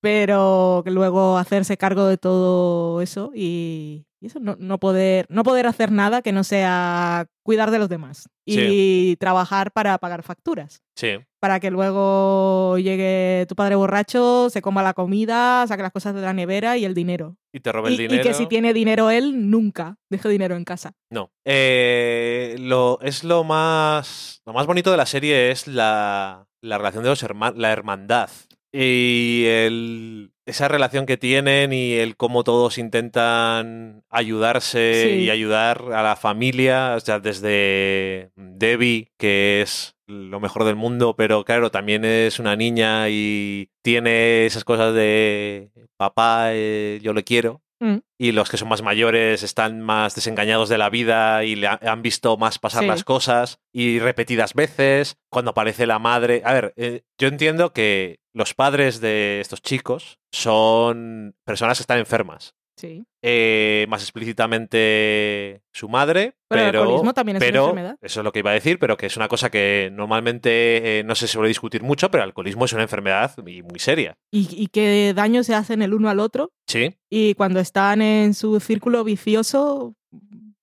pero que luego hacerse cargo de todo eso y, y eso, no, no, poder, no poder hacer nada que no sea cuidar de los demás y Sí. trabajar para pagar facturas. Sí. Para que luego llegue tu padre borracho, se coma la comida, saque las cosas de la nevera y el dinero. Y te roba Y, el y dinero. que si tiene dinero él, nunca deje dinero en casa. No. Eh, lo, es lo más. Lo más bonito de la serie es la, la relación de los hermanos, la hermandad. Y el, esa relación que tienen y el cómo todos intentan ayudarse Sí. y ayudar a la familia. O sea, desde Debbie, que es lo mejor del mundo, pero claro, también es una niña y tiene esas cosas de papá, eh, yo le quiero Mm. y los que son más mayores están más desengañados de la vida y le ha- han visto más pasar Sí. las cosas y repetidas veces. Cuando aparece la madre. A ver, eh, yo entiendo que los padres de estos chicos son personas que están enfermas. Sí. Eh, más explícitamente su madre, Pero el alcoholismo también es una enfermedad. Eso es lo que iba a decir, pero que es una cosa que normalmente eh, no se suele discutir mucho, pero el alcoholismo es una enfermedad muy, muy seria. Y, y qué daño se hacen el uno al otro. Sí, Y cuando están en su círculo vicioso,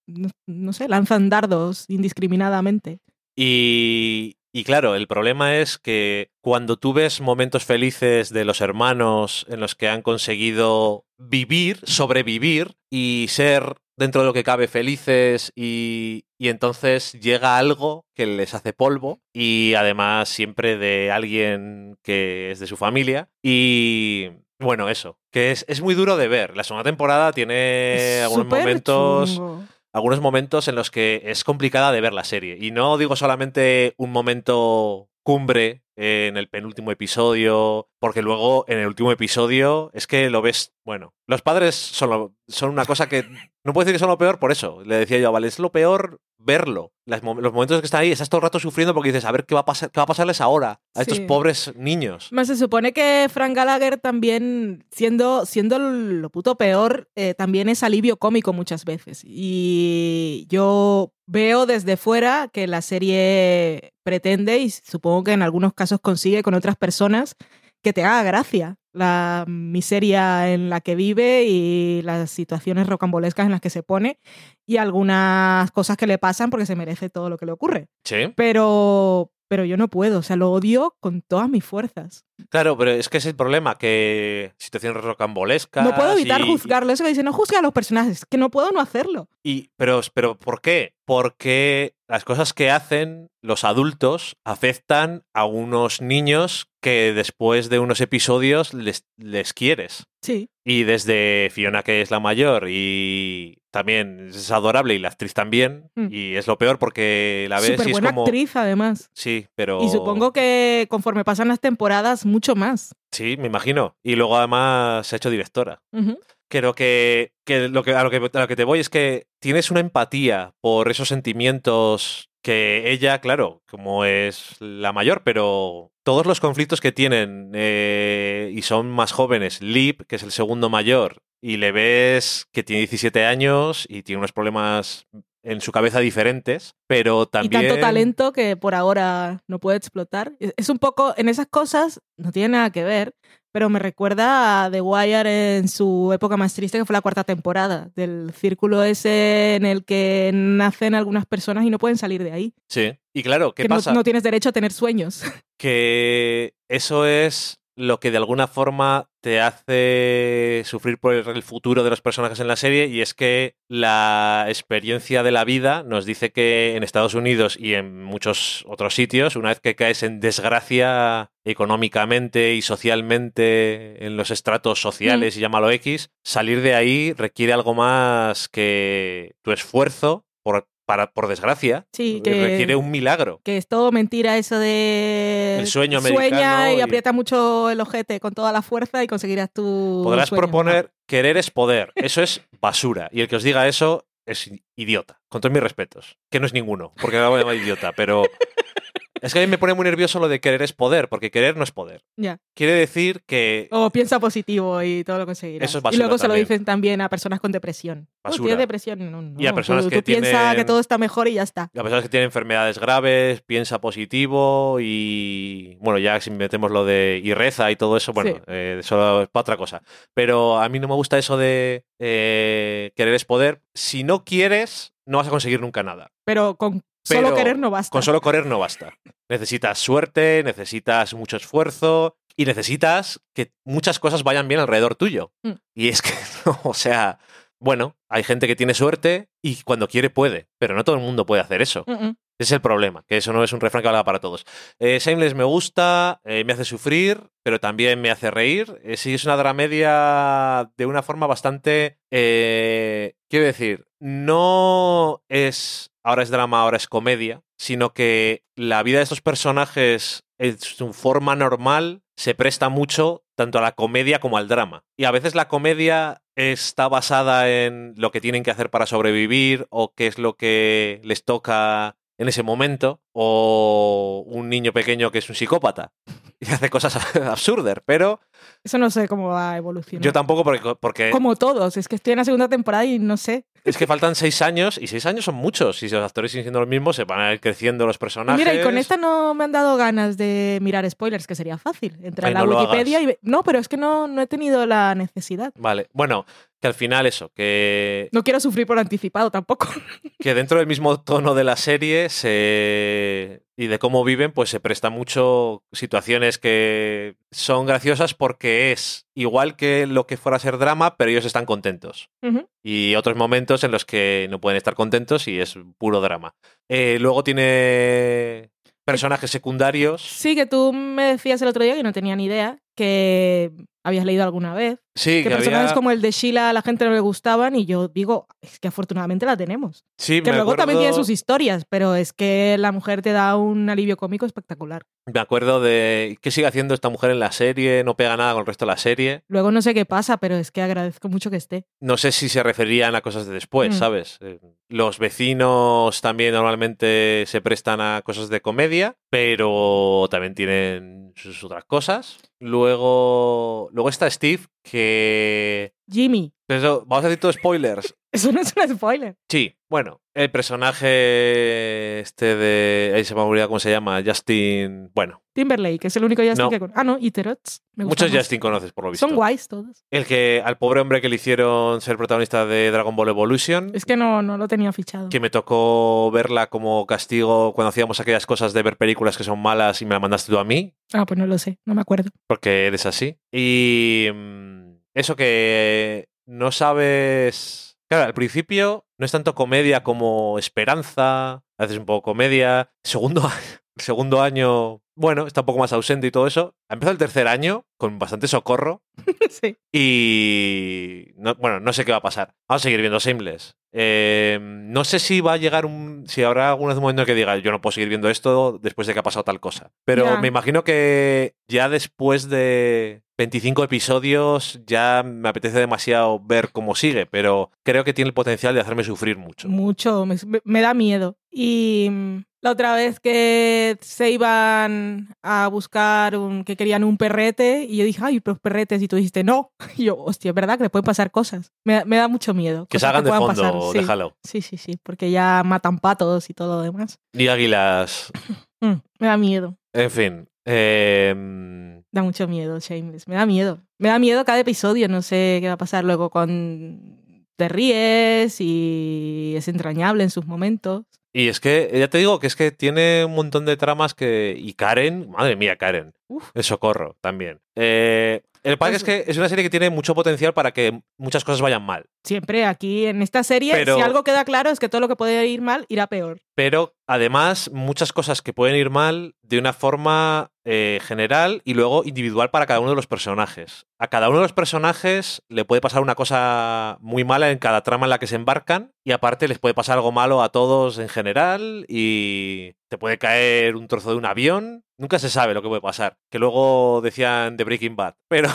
no, no sé, lanzan dardos indiscriminadamente. Y, y claro, el problema es que cuando tú ves momentos felices de los hermanos en los que han conseguido vivir, sobrevivir y ser dentro de lo que cabe felices y, y entonces llega algo que les hace polvo y además siempre de alguien que es de su familia y bueno, eso, que es, es muy duro de ver. La segunda temporada tiene Es algunos momentos chungo. Algunos momentos en los que es complicada de ver la serie. Y no digo solamente un momento cumbre en el penúltimo episodio, porque luego en el último episodio es que lo ves, bueno, los padres son, lo- son una cosa que no puedo decir que son lo peor por eso. Le decía yo, vale, es lo peor verlo. Las los momentos que están ahí, estás todo el rato sufriendo porque dices, a ver qué va a, pasar, qué va a pasarles ahora a estos pobres niños. Más se supone que Frank Gallagher también, siendo, siendo lo puto peor, eh, también es alivio cómico muchas veces. Y yo veo desde fuera que la serie pretende, y supongo que en algunos casos consigue con otras personas, que te haga gracia la miseria en la que vive y las situaciones rocambolescas en las que se pone y algunas cosas que le pasan porque se merece todo lo que le ocurre. Sí. Pero, pero yo no puedo, o sea, lo odio con todas mis fuerzas. Claro, pero es que es el problema, que situaciones rocambolescas. No puedo evitar y- juzgarlo. Eso que dice, no juzgue a los personajes, que no puedo no hacerlo. Y, pero, pero, ¿por qué? Porque las cosas que hacen los adultos afectan a unos niños que después de unos episodios les, les quieres. Sí, Y desde Fiona, que es la mayor, y también es adorable, y la actriz también, Mm. y es lo peor porque la ves súper y es buena como... actriz además. Sí, pero... Y supongo que conforme pasan las temporadas, mucho más. Sí, me imagino. Y luego además se ha hecho directora. Ujú. Creo que, que, lo que, a, lo que a lo que te voy es que tienes una empatía por esos sentimientos que ella, claro, como es la mayor, pero todos los conflictos que tienen eh, y son más jóvenes, Lip, que es el segundo mayor, y le ves que tiene 17 años y tiene unos problemas en su cabeza diferentes, pero también... Y tanto talento que por ahora no puede explotar. Es es un poco, en esas cosas, no tiene nada que ver, pero me recuerda a The Wire en su época más triste, que fue la cuarta temporada, del círculo ese en el que nacen algunas personas y no pueden salir de ahí. Sí. Y claro, ¿qué que no- pasa? no tienes derecho a tener sueños. que eso es lo que de alguna forma te hace sufrir por el futuro de los personajes en la serie y es que la experiencia de la vida nos dice que en Estados Unidos y en muchos otros sitios, una vez que caes en desgracia económicamente y socialmente en los estratos sociales y llámalo X, salir de ahí requiere algo más que tu esfuerzo por, para, por desgracia. Sí, que- Requiere un milagro. que es todo mentira eso de El sueño sueña americano y y- aprieta mucho el ojete con toda la fuerza y conseguirás tu Podrás sueño. proponer querer es poder. Eso es basura. Y el que os diga eso es idiota. Con todos mis respetos. Que no es ninguno, porque acabo de llamar idiota, pero Es que a mí me pone muy nervioso lo de querer es poder, porque querer no es poder. Ya. Quiere decir que O piensa positivo y todo lo conseguirás. Eso es y basura luego se lo dicen también a personas con depresión. Oh, Basura. ¿Tienes depresión? No, no. Y a personas tú, que tú piensa tienen- que todo está mejor y ya está. a personas que tienen enfermedades graves, piensa positivo y bueno, ya si metemos lo de y reza y todo eso, bueno, Sí. eh, eso es para otra cosa. Pero a mí no me gusta eso de eh, querer es poder. Si no quieres, no vas a conseguir nunca nada. Pero con Pero solo querer no basta. Con solo correr no basta. Necesitas suerte, necesitas mucho esfuerzo y necesitas que muchas cosas vayan bien alrededor tuyo. Mm. Y es que, no, o sea, bueno, hay gente que tiene suerte y cuando quiere puede, pero no todo el mundo puede hacer eso. Mm, mm. Ese es el problema, que eso no es un refrán que valga para todos. Eh, Shameless me gusta, eh, me hace sufrir, pero también me hace reír. Eh, sí, es una dramedia de una forma bastante... eh, quiero decir, no es ahora es drama, ahora es comedia, sino que la vida de estos personajes en su forma normal se presta mucho tanto a la comedia como al drama. Y a veces la comedia está basada en lo que tienen que hacer para sobrevivir o qué es lo que les toca en ese momento, o un niño pequeño que es un psicópata y hace cosas absurdas, pero Eso no sé cómo va a evolucionar. yo tampoco porque, porque Como todos, es que estoy en la segunda temporada y no sé. es que faltan seis años y seis años son muchos y si los actores siguen siendo los mismos se van a ir creciendo los personajes. mira, y con esta no me han dado ganas de mirar spoilers, que sería fácil. Entrar Ay, en la no Wikipedia y... No, pero es que no, no he tenido la necesidad. Vale, bueno, que al final eso, que, No quiero sufrir por anticipado tampoco. que dentro del mismo tono de la serie se y de cómo viven, pues se presta mucho situaciones que son graciosas porque es igual que lo que fuera a ser drama, pero ellos están contentos. Y otros momentos en los que no pueden estar contentos y es puro drama. Eh, luego tiene personajes secundarios. Sí, que tú me decías el otro día que no tenía ni idea, que habías leído alguna vez. Sí, Que que personajes había- como el de Sheila a la gente no le gustaban y yo digo, es que afortunadamente la tenemos. sí, Que me luego también tiene sus historias, pero es que la mujer te da un alivio cómico espectacular. Me acuerdo de qué sigue haciendo esta mujer en la serie, no pega nada con el resto de la serie. Luego no sé qué pasa, pero es que agradezco mucho que esté. No sé si se referían a cosas de después, Mm. ¿sabes? Eh, Los vecinos también normalmente se prestan a cosas de comedia, pero también tienen sus otras cosas. Luego, luego está Steve, que... Jimmy, eso, vamos a decir todo spoilers. Eso no es un spoiler. Sí, bueno, el personaje este de... Ahí se me olvidado cómo se llama, Justin... Bueno, Timberlake, es el único Justin No. que con... Ah, no, Iterots. Me gusta muchos más. Justin conoces por lo visto. Son guays todos. El que al pobre hombre que le hicieron ser protagonista de Dragon Ball Evolution, Es que no, no lo tenía fichado. que me tocó verla como castigo cuando hacíamos aquellas cosas de ver películas que son malas y me la mandaste tú a mí, Ah, pues no lo sé, no me acuerdo. porque eres así. Y mm, eso que no sabes... Claro, al principio no es tanto comedia como esperanza, a veces un poco comedia. Segundo, segundo año, bueno, está un poco más ausente y todo eso. Ha empezado el tercer año con bastante socorro sí. Y no- bueno, no sé qué va a pasar. Vamos a seguir viendo Shameless. Eh, no sé si va a llegar un. Si habrá algún momento que diga yo no puedo seguir viendo esto después de que ha pasado tal cosa. Pero me imagino que ya después de 25 episodios ya me apetece demasiado ver cómo sigue. Pero creo que tiene el potencial de hacerme sufrir mucho. Mucho, me, me da miedo. Y mm, la otra vez que se iban a buscar un, que querían un perrete, y yo dije, ay, los perretes, y tú dijiste, no. Y yo, hostia, es verdad que le pueden pasar cosas. Me, da- me da mucho miedo. Que salgan de fondo, pasar. Sí. déjalo. Sí, sí, sí, porque ya matan patos y todo lo demás. Y águilas. Mm, me da miedo. En fin. eh, Da mucho miedo, Shameless. Me da miedo. Me da miedo cada episodio. No sé qué va a pasar luego con... Te ríes y es entrañable en sus momentos. Y es que, ya te digo que es que tiene un montón de tramas que. Y Karen, madre mía, Karen. Uf. El socorro también. Eh, el padre es que es una serie que tiene mucho potencial para que muchas cosas vayan mal. Siempre aquí en esta serie, Pero- si algo queda claro es que todo lo que puede ir mal irá peor. Pero además, muchas cosas que pueden ir mal de una forma eh, general y luego individual para cada uno de los personajes. A cada uno de los personajes le puede pasar una cosa muy mala en cada trama en la que se embarcan y aparte les puede pasar algo malo a todos en general y te puede caer un trozo de un avión. Nunca se sabe lo que puede pasar. Que luego decían de Breaking Bad. Pero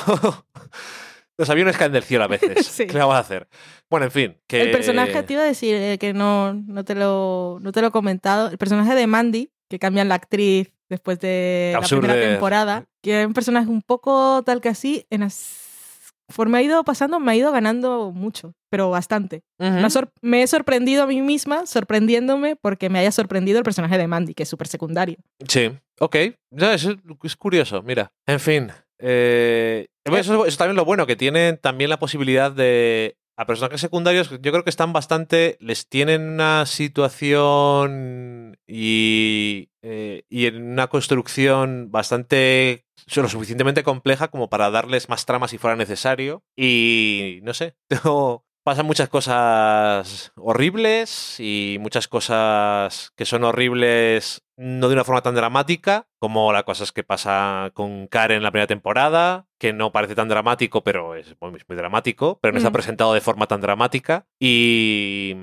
los aviones caen del cielo a veces. Sí. ¿Qué vamos a hacer? Bueno, en fin. Que... El personaje, te iba a decir eh, que no, no, te lo, no te lo he comentado, el personaje de Mandy, que cambian la actriz después de la primera temporada, que es un personaje un poco tal que así, en as- conforme ha ido pasando, me ha ido ganando mucho, pero bastante. Me, he sorprendido a mí misma, sorprendiéndome porque me haya sorprendido el personaje de Mandy, que es súper secundario. Sí, ok. Es curioso, mira. En fin. eh, eso es también lo bueno, que tienen también la posibilidad de... A personajes secundarios, yo creo que están bastante... Les tienen una situación y, eh, y en una construcción bastante... Lo suficientemente compleja como para darles más trama si fuera necesario. Y no sé, tengo- pasan muchas cosas horribles y muchas cosas que son horribles no de una forma tan dramática como las cosas que pasa con Karen en la primera temporada, que no parece tan dramático, pero es muy, muy dramático, pero no está Mm. presentado de forma tan dramática. Y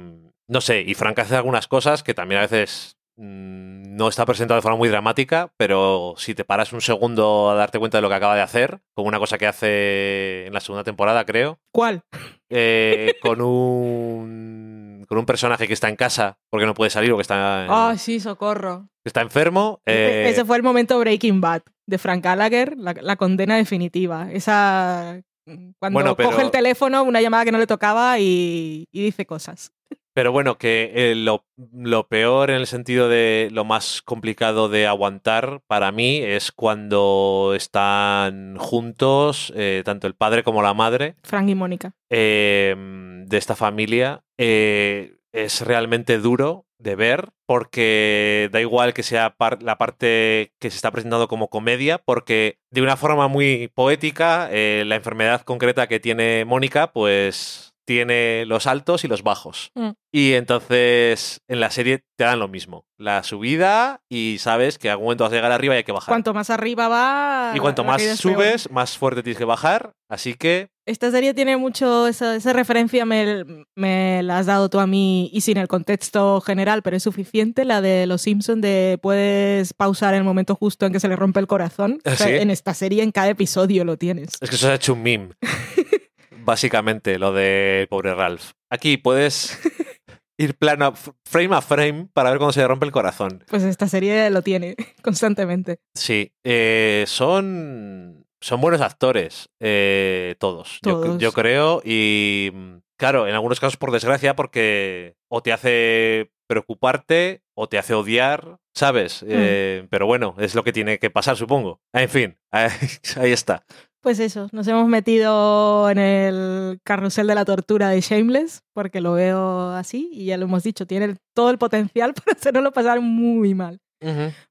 no sé, y Frank hace algunas cosas que también a veces mm, no está presentado de forma muy dramática, pero si te paras un segundo a darte cuenta de lo que acaba de hacer, como una cosa que hace en la segunda temporada, creo, ¿Cuál? eh, con un con un personaje que está en casa porque no puede salir o que está, Ah, sí, socorro. está enfermo. eh, Ese fue el momento Breaking Bad de Frank Gallagher, la, la condena definitiva. Esa. mm, Cuando Bueno, pero- coge el teléfono, una llamada que no le tocaba y, y dice cosas. Pero bueno, que eh, lo, lo peor en el sentido de lo más complicado de aguantar para mí es cuando están juntos, eh, tanto el padre como la madre, Frank y Mónica. eh, de esta familia. es realmente duro de ver porque da igual que sea par- la parte que se está presentando como comedia, porque de una forma muy poética, la enfermedad concreta que tiene Mónica, pues tiene los altos y los bajos. Mm. Y entonces en la serie te dan lo mismo. La subida y sabes que a algún momento vas a llegar arriba y hay que bajar. Cuanto más arriba va. y cuanto más peor. subes, más fuerte tienes que bajar. Así que Esta serie tiene mucho. Esa, esa referencia me, me la has dado tú a mí y sin el contexto general, pero es suficiente. La de Los Simpsons de puedes pausar en el momento justo en que se le rompe el corazón. O sea, ¿Sí? En esta serie, en cada episodio lo tienes. Es que eso se ha hecho un meme. Básicamente, lo del pobre Ralph. Aquí puedes ir plano, frame a frame, para ver cuando se le rompe el corazón. Pues esta serie lo tiene constantemente. Sí, eh, son, son buenos actores, eh, todos, yo- Todos. Yo, creo. Y mm, claro, en algunos casos por desgracia, porque o te hace preocuparte o te hace odiar, ¿sabes? Eh, pero bueno, es lo que tiene que pasar, supongo. En fin, ahí, ahí está. Pues eso, nos hemos metido en el carrusel de la tortura de Shameless, porque lo veo así y ya lo hemos dicho, tiene todo el potencial para hacernoslo pasar muy mal.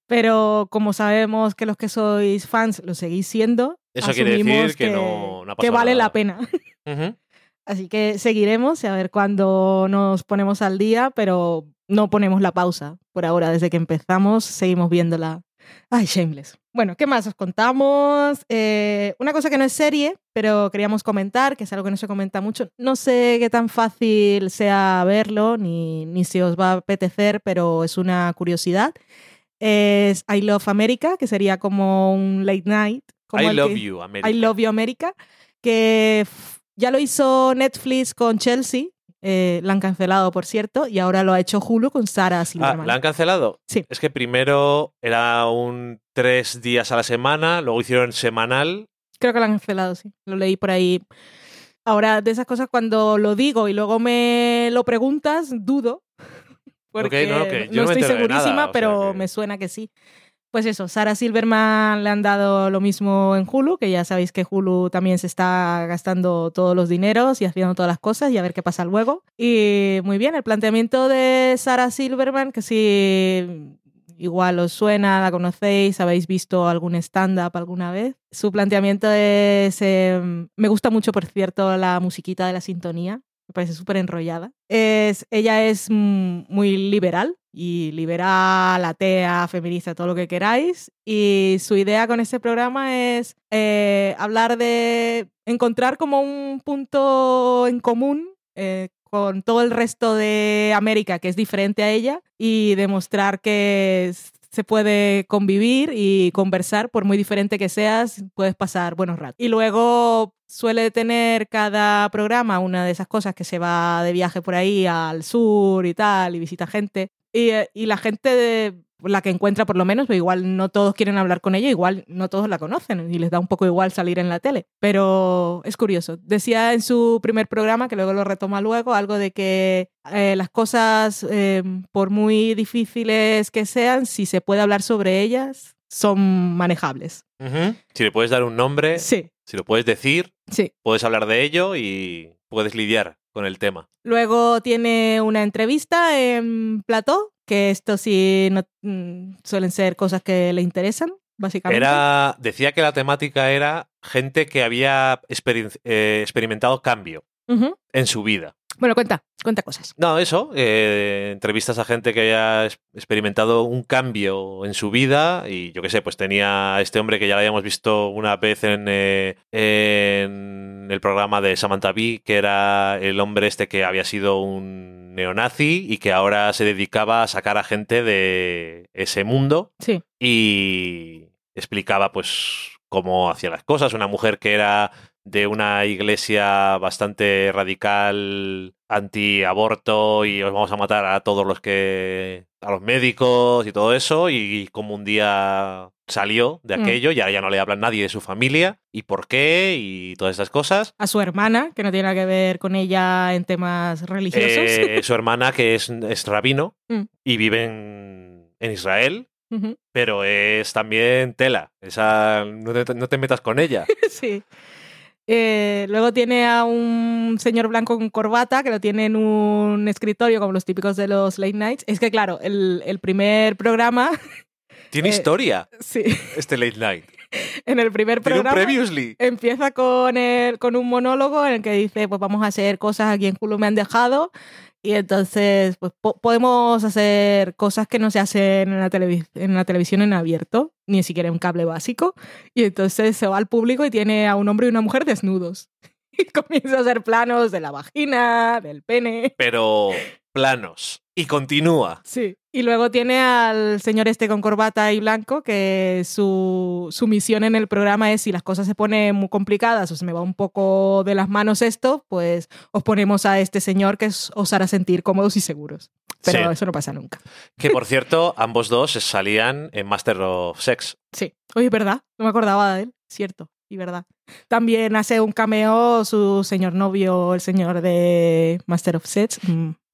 Pero como sabemos que los que sois fans lo seguís siendo, Eso quiere decir que no- no ha que vale nada. la pena. Así que seguiremos a ver cuándo nos ponemos al día, pero no ponemos la pausa por ahora. Desde que empezamos seguimos viéndola. Ay, Shameless. Bueno, ¿qué más os contamos? Eh, una cosa que no es serie, pero queríamos comentar, que es algo que no se comenta mucho. No sé qué tan fácil sea verlo, ni, ni si os va a apetecer, pero es una curiosidad. Es I Love America, que sería como un late night. Como I love que- you, América. I Love You America, que ya lo hizo Netflix con Chelsea, eh, la han cancelado, por cierto, y ahora lo ha hecho Hulu con Sarah Ah, Silverman. ¿la han cancelado? Sí. Es que primero era un tres días a la semana, luego hicieron semanal. Creo que la han cancelado, sí. Lo leí por ahí. Ahora, de esas cosas, cuando lo digo y luego me lo preguntas, dudo. Porque no, ok, yo no estoy nada, segurísima, o sea pero que- me suena que sí. Pues eso, Sarah Silverman le han dado lo mismo en Hulu, que ya sabéis que Hulu también se está gastando todos los dineros y haciendo todas las cosas y a ver qué pasa luego. Y muy bien, el planteamiento de Sarah Silverman, que si igual os suena, la conocéis, habéis visto algún stand-up alguna vez. Su planteamiento es... eh, me gusta mucho, por cierto, la musiquita de la sintonía. Parece súper enrollada. Es, ella es muy liberal y liberal, atea, feminista, todo lo que queráis. Y su idea con este programa es eh, hablar de encontrar como un punto en común eh, con todo el resto de América que es diferente a ella y demostrar que se puede convivir y conversar, por muy diferente que seas, puedes pasar buenos ratos. Y luego suele tener cada programa una de esas cosas que se va de viaje por ahí al sur y tal y visita gente. Y, eh, y la gente de- la que encuentra por lo menos, pero igual no todos quieren hablar con ella, igual no todos la conocen y les da un poco igual salir en la tele. Pero es curioso. Decía en su primer programa, que luego lo retoma luego, algo de que eh, las cosas, eh, por muy difíciles que sean, si se puede hablar sobre ellas, son manejables. Si le puedes dar un nombre, Sí, si lo puedes decir, sí. puedes hablar de ello y puedes lidiar con el tema. Luego tiene una entrevista en Plató, que esto sí no, mm, suelen ser cosas que le interesan, básicamente. Era, decía que la temática era gente que había eh, experimentado cambio en su vida. Bueno, cuenta, cuenta cosas. No, eso, eh, entrevistas a gente que haya experimentado un cambio en su vida y yo qué sé, pues tenía a este hombre que ya lo habíamos visto una vez en, eh, en el programa de Samantha Bee, que era el hombre este que había sido un neonazi y que ahora se dedicaba a sacar a gente de ese mundo Sí, y explicaba pues cómo hacía las cosas. Una mujer que era de una iglesia bastante radical anti-aborto y os vamos a matar a todos los que... a los médicos y todo eso y como un día salió de Mm. aquello y ahora ya no le hablan nadie de su familia y por qué y todas estas cosas. a su hermana, que no tiene nada que ver con ella en temas religiosos. Eh, su hermana que es, es rabino Mm. y vive en, en Israel pero es también tela. Esa, no, te, no te metas con ella. Sí. Eh, luego tiene a un señor blanco con corbata que lo tiene en un escritorio como los típicos de los late nights. Es que claro, el, el primer programa, Tiene Eh, historia sí, este late night. en el primer programa previously. empieza con, el, con un monólogo en el que dice, pues vamos a hacer cosas aquí en culo me han dejado y entonces pues po- podemos hacer cosas que no se hacen en la, en la televisión en abierto, ni siquiera en cable básico. Y entonces se va al público y tiene a un hombre y una mujer desnudos. Y comienza a hacer planos de la vagina, del pene. Pero planos. Y continúa. Sí. Y luego tiene al señor este con corbata y blanco, que su, su misión en el programa es si las cosas se ponen muy complicadas o se me va un poco de las manos esto, pues os ponemos a este señor que os hará sentir cómodos y seguros. Pero Sí. eso no pasa nunca. Que por cierto, ambos dos salían en Master of Sex. Sí. Oye, ¿verdad? No me acordaba de él. Cierto. Y verdad. También hace un cameo su señor novio, el señor de Master of Sets.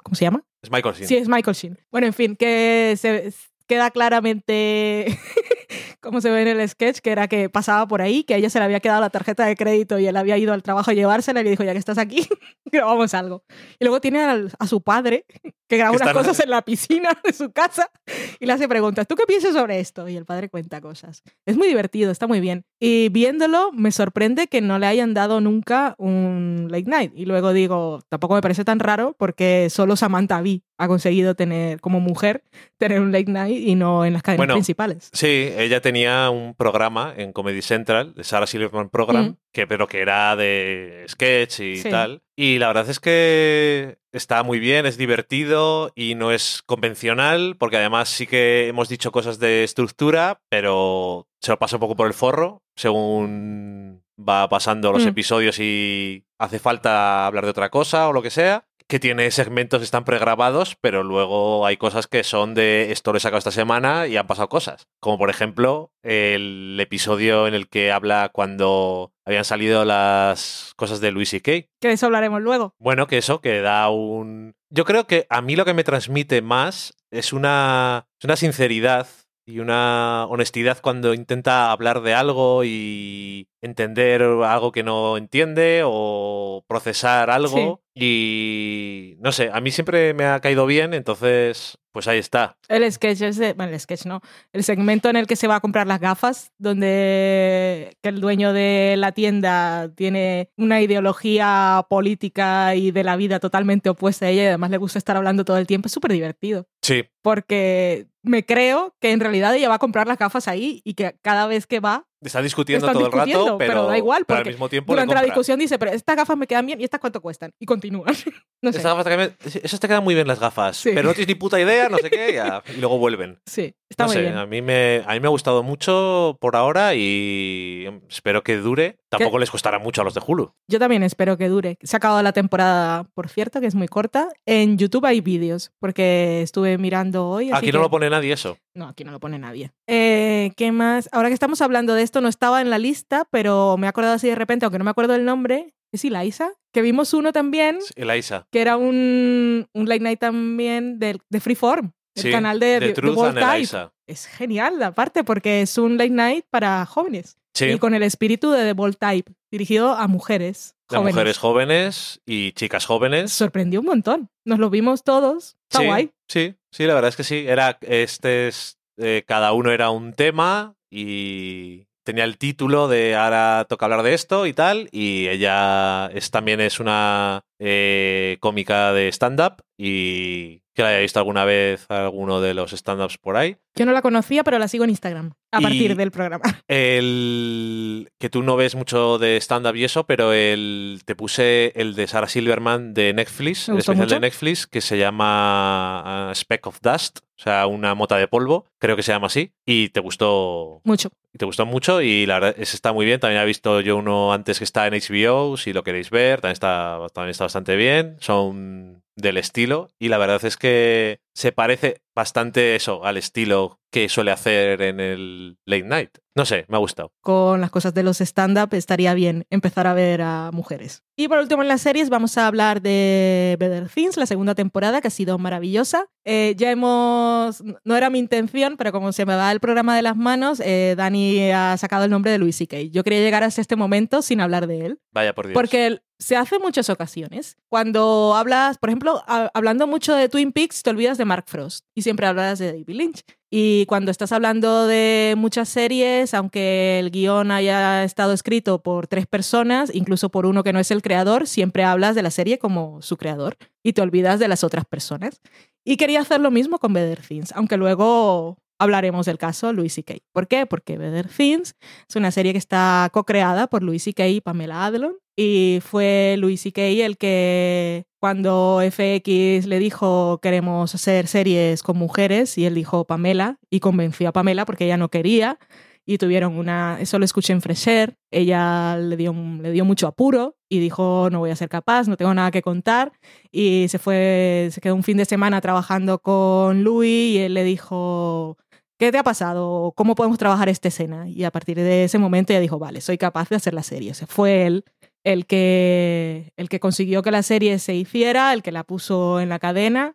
¿Cómo se llama? Es Michael Sheen. Sí, es Michael Sheen. Bueno, en fin, que se queda claramente como se ve en el sketch, que era que pasaba por ahí, que a ella se le había quedado la tarjeta de crédito y él había ido al trabajo a llevársela y le dijo, ya que estás aquí, grabamos algo. Y luego tiene a su padre, que graba unas cosas en la piscina de su casa y le hace preguntas, ¿tú qué piensas sobre esto? Y el padre cuenta cosas. Es muy divertido, está muy bien. Y viéndolo, me sorprende que no le hayan dado nunca un late night. Y luego digo, tampoco me parece tan raro porque solo Samantha Bee ha conseguido tener, como mujer, tener un late night y no en las cadenas Bueno, principales. Sí, ella tenía un programa en Comedy Central, de Sarah Silverman Program, Mm. que, pero que era de sketch y Sí. tal. Y la verdad es que está muy bien, es divertido y no es convencional, porque además sí que hemos dicho cosas de estructura, pero se lo pasa un poco por el forro, según va pasando los Mm. episodios y hace falta hablar de otra cosa o lo que sea que tiene segmentos que están pregrabados, pero luego hay cosas que son de esto lo he sacado esta semana y han pasado cosas. Como por ejemplo el episodio en el que habla cuando habían salido las cosas de Louis C.K. Que de eso hablaremos luego. Bueno, que eso, que da un... Yo creo que a mí lo que me transmite más es una, es una sinceridad y una honestidad cuando intenta hablar de algo y entender algo que no entiende o procesar algo. Y no sé, a mí siempre me ha caído bien, entonces pues ahí está. El sketch es de, bueno, el sketch no, el segmento en el que se va a comprar las gafas, donde que el dueño de la tienda tiene una ideología política y de la vida totalmente opuesta a ella y además le gusta estar hablando todo el tiempo, es súper divertido. Sí, Porque me creo que en realidad ella va a comprar las gafas ahí y que cada vez que va, está discutiendo Están todo el rato, pero, pero da igual, pero al porque mismo tiempo le durante la discusión dice, pero estas gafas me quedan bien y estas cuánto cuestan. Y continúan. no sé. Estas gafas te quedan- esas te quedan muy bien las gafas, Sí. pero no tienes ni puta idea, no sé qué, ya, y luego vuelven. Sí, Está no muy sé, bien. a mí, me, a mí me ha gustado mucho por ahora y espero que dure. Tampoco les costará mucho a los de Hulu. Yo también espero que dure. Se ha acabado la temporada, por cierto, que es muy corta. En YouTube hay vídeos, porque estuve mirando hoy. así Aquí no lo pone nadie eso. No, aquí no lo pone nadie. Eh, ¿Qué más? Ahora que estamos hablando de esto, no estaba en la lista, pero me he acordado así de repente, aunque no me acuerdo el nombre. Es Eliza, que vimos uno también, Eliza. que era un, un late night también de, de Freeform, el Sí, canal de, de Truth and. Eliza. Es genial, aparte, porque es un late night para jóvenes. Sí, Y con el espíritu de The Bold Type, dirigido a mujeres de jóvenes. mujeres jóvenes y chicas jóvenes. Sorprendió un montón. Nos lo vimos todos. Está sí, guay. Sí, sí, la verdad es que sí. Era, este es, eh, cada uno era un tema y tenía el título de ahora toca hablar de esto y tal. Y ella es, también es una eh, cómica de stand-up y que la haya visto alguna vez alguno de los stand-ups por ahí. Yo no la conocía, pero la sigo en Instagram a Y- partir del programa. El que tú no ves mucho de stand-up y eso, pero el, te puse el de Sarah Silverman de Netflix, el especial mucho. de Netflix, que se llama uh, Speck of Dust, o sea, una mota de polvo, creo que se llama así, y te gustó, Mucho. y te gustó mucho y la verdad es está muy bien. También he visto yo uno antes que está en HBO, si lo queréis ver, también está, también está bastante bien. Son del estilo y la verdad es que se parece bastante eso al estilo que suele hacer en el late night. No sé, me ha gustado. Con las cosas de los stand-up estaría bien empezar a ver a mujeres. Y por último en las series vamos a hablar de Better Things, la segunda temporada que ha sido maravillosa. Eh, ya hemos, no era mi intención, pero como se me va el programa de las manos, eh, Dani ha sacado el nombre de Louis C.K. Yo quería llegar hasta este momento sin hablar de él. Vaya por Dios. Porque se hace en muchas ocasiones. Cuando hablas, por ejemplo, hablando mucho de Twin Peaks, te olvidas de Mark Frost y siempre hablas de David Lynch. Y cuando estás hablando de muchas series, aunque el guion haya estado escrito por tres personas, incluso por uno que no es el creador, siempre hablas de la serie como su creador y te olvidas de las otras personas. Y quería hacer lo mismo con Better Things, aunque luego hablaremos del caso Louis C.K. ¿Por qué? Porque Better Things es una serie que está co-creada por Louis C.K. y Pamela Adlon. Y fue Louis C.K. el que cuando FX le dijo queremos hacer series con mujeres y él dijo Pamela y convenció a Pamela porque ella no quería y tuvieron una, eso lo escuché en Fresher, ella le dio, le dio mucho apuro y dijo no voy a ser capaz, no tengo nada que contar y se fue, se quedó un fin de semana trabajando con Louis y él le dijo ¿qué te ha pasado? ¿Cómo podemos trabajar esta escena? Y a partir de ese momento ella dijo, vale, soy capaz de hacer la serie. O sea, fue él el que, el que consiguió que la serie se hiciera, el que la puso en la cadena.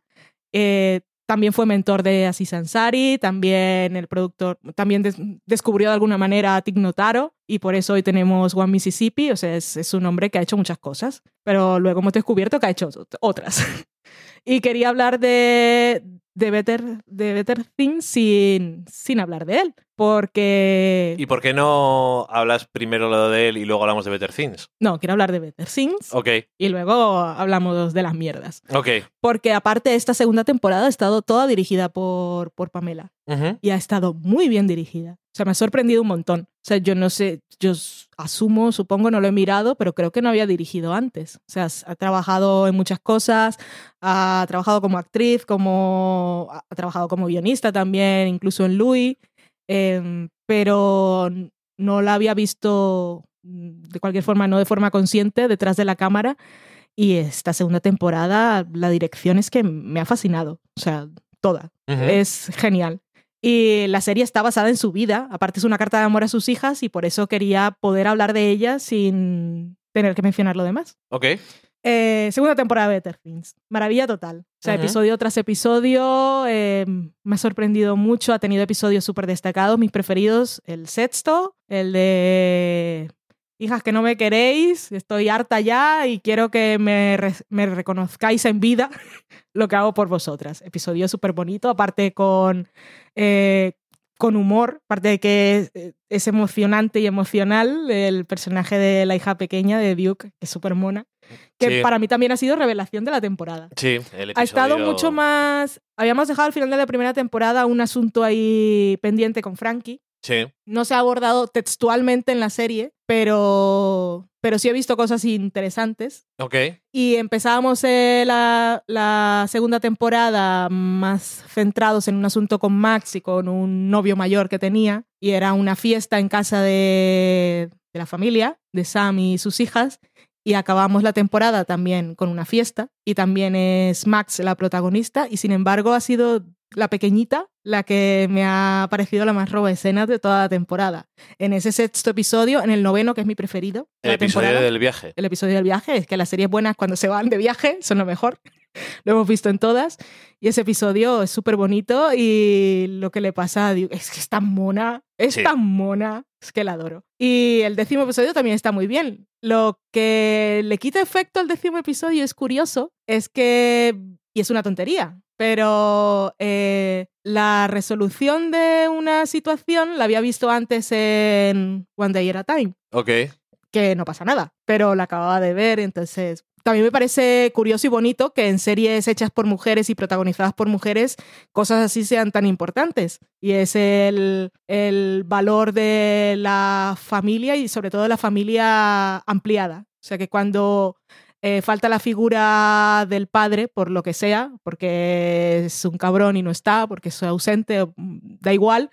Eh, también fue mentor de Aziz Ansari, también el productor, también des- descubrió de alguna manera a Tig Notaro y por eso hoy tenemos One Mississippi, o sea, es, es un hombre que ha hecho muchas cosas, pero luego hemos descubierto que ha hecho ot- otras. y quería hablar de, de, Better, de Better Things sin, sin hablar de él, porque... ¿Y por qué no hablas primero lo de él y luego hablamos de Better Things? No, quiero hablar de Better Things Ok, y luego hablamos de las mierdas. ok. Porque aparte esta segunda temporada ha estado toda dirigida por, por Pamela y ha estado muy bien dirigida. O sea, me ha sorprendido un montón. O sea, yo no sé, yo asumo, supongo, no lo he mirado, pero creo que no había dirigido antes. O sea, ha trabajado en muchas cosas, ha trabajado como actriz, como ha trabajado como guionista también, incluso en Louis, em, pero no la había visto mm, de cualquier forma, no de forma consciente, detrás de la cámara. Y esta segunda temporada, la dirección es que me ha fascinado. O sea, toda. Ujú. Es genial. Y la serie está basada en su vida. Aparte es una carta de amor a sus hijas y por eso quería poder hablar de ella sin tener que mencionar lo demás. Ok. Eh, segunda temporada de Better Things. Maravilla total. O sea, episodio tras episodio. eh, me ha sorprendido mucho. Ha tenido episodios súper destacados. Mis preferidos, el sexto, el de Hijas que no me queréis, estoy harta ya y quiero que me, re- me reconozcáis en vida lo que hago por vosotras. Episodio súper bonito, aparte con, eh, con humor, aparte de que es, es emocionante y emocional el personaje de la hija pequeña de Duke, que es súper mona, que Sí. para mí también ha sido revelación de la temporada. Sí, el Ha estado episodio- mucho más... Habíamos dejado al final de la primera temporada un asunto ahí pendiente con Frankie, Sí. No se ha abordado textualmente en la serie, pero, pero sí he visto cosas interesantes. Ok. Y empezábamos eh, la, la segunda temporada más centrados en un asunto con Max y con un novio mayor que tenía. Y era una fiesta en casa de, de la familia, de Sam y sus hijas. Y acabamos la temporada también con una fiesta. Y también es Max la protagonista. Y sin embargo ha sido la pequeñita la que me ha parecido la más roba escenas de toda la temporada. En ese sexto episodio, en el noveno, que es mi preferido. El episodio del viaje. el episodio del viaje, es que las series buenas cuando se van de viaje son lo mejor. lo hemos visto en todas. Y ese episodio es súper bonito y lo que le pasa digo, es que es tan mona, es Sí. tan mona, es que la adoro. Y el décimo episodio también está muy bien. Lo que le quita efecto al décimo episodio es curioso, es que, y es una tontería, pero eh, la resolución de una situación la había visto antes en One Day at a Time Ok. que no pasa nada, pero la acababa de ver, entonces también me parece curioso y bonito que en series hechas por mujeres y protagonizadas por mujeres cosas así sean tan importantes. Y es el, el valor de la familia y sobre todo de la familia ampliada. O sea que cuando eh, falta la figura del padre, por lo que sea, porque es un cabrón y no está, porque es ausente, o- da igual,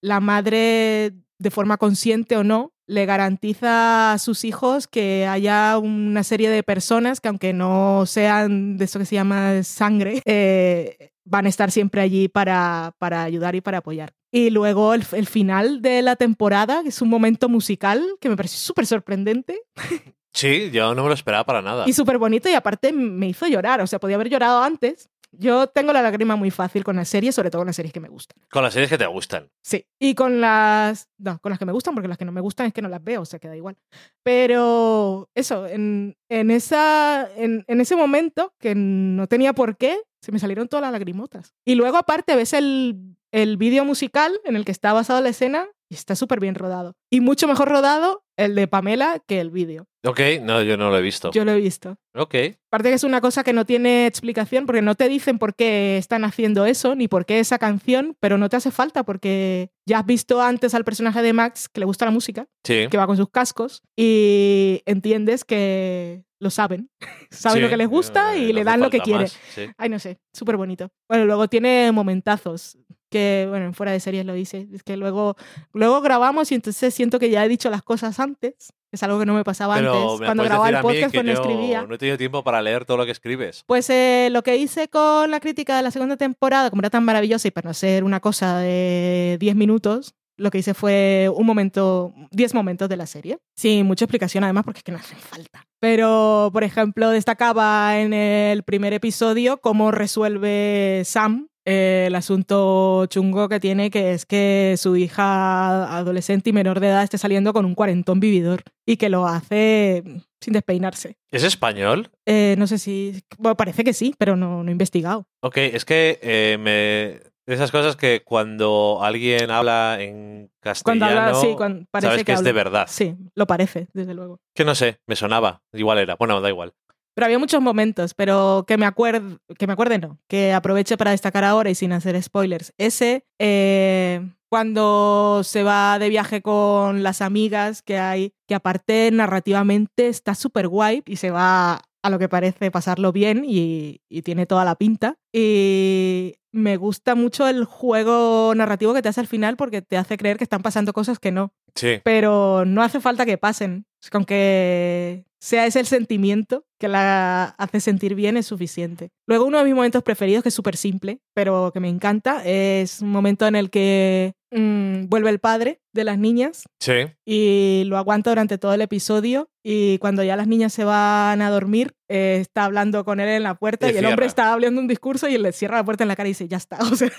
la madre, de forma consciente o no, le garantiza a sus hijos que haya una serie de personas que aunque no sean de eso que se llama sangre, eh, van a estar siempre allí para, para ayudar y para apoyar. Y luego el, el final de la temporada, que es un momento musical que me pareció súper sorprendente Sí, yo no me lo esperaba para nada. y súper bonito y aparte me hizo llorar. O sea, podía haber llorado antes. Yo tengo la lágrima muy fácil con las series, sobre todo con las series que me gustan. Con las series que te gustan. Sí. Y con las. No, con las que me gustan, porque las que no me gustan es que no las veo, o sea, queda igual. Pero eso, en, en, esa, en, en ese momento, que no tenía por qué, se me salieron todas las lagrimotas. Y luego, aparte, ves el, el vídeo musical en el que está basado la escena y está súper bien rodado. Y mucho mejor rodado el de Pamela que el vídeo. Ok, no, yo no lo he visto. Yo lo he visto. Ok. Aparte que es una cosa que no tiene explicación porque no te dicen por qué están haciendo eso ni por qué esa canción, pero no te hace falta porque ya has visto antes al personaje de Max que le gusta la música, Sí. que va con sus cascos y entiendes que lo saben. saben Sí, lo que les gusta eh, y no le dan lo que falta quiere. más, sí. Ay, no sé, súper bonito. Bueno, luego tiene momentazos que, bueno, en fuera de series lo dice. Es que luego, luego grabamos y entonces siento que ya he dicho las cosas antes. Es algo que no me pasaba Pero antes. me Cuando grababa el podcast cuando yo escribía. No he tenido tiempo para leer todo lo que escribes. Pues eh, lo que hice con la crítica de la segunda temporada, como era tan maravillosa y para no hacer una cosa de 10 minutos, lo que hice fue un momento, 10 momentos de la serie. Sin mucha explicación además porque es que no hacen falta. Pero, por ejemplo, destacaba en el primer episodio cómo resuelve Sam eh, el asunto chungo que tiene, que es que su hija adolescente y menor de edad esté saliendo con un cuarentón vividor y que lo hace sin despeinarse. ¿Es español? Eh, no sé si. Bueno, parece que sí, pero no, no he investigado. Ok, es que eh, me... Esas cosas que cuando alguien habla en Cuando castellano, habla, sí, cuando parece sabes que, es habla. de verdad. Sí, lo parece, desde luego. Que no sé, me sonaba. Igual era. Bueno, da igual. Pero había muchos momentos, pero que me acuerde, que me acuerde no, que aproveche para destacar ahora y sin hacer spoilers. Ese, eh, cuando se va de viaje con las amigas que hay, que aparte narrativamente está súper guay y se va a lo que parece pasarlo bien y, y tiene toda la pinta. Y me gusta mucho el juego narrativo que te hace al final porque te hace creer que están pasando cosas que no. Sí. Pero no hace falta que pasen. Con que sea ese el sentimiento que la hace sentir bien es suficiente. Luego uno de mis momentos preferidos, que es súper simple, pero que me encanta, es un momento en el que mm, vuelve el padre de las niñas Sí. y lo aguanta durante todo el episodio y cuando ya las niñas se van a dormir eh, está hablando con él en la puerta Y y, el hombre está hablando un discurso y le cierra la puerta en la cara y dice ya está, o sea,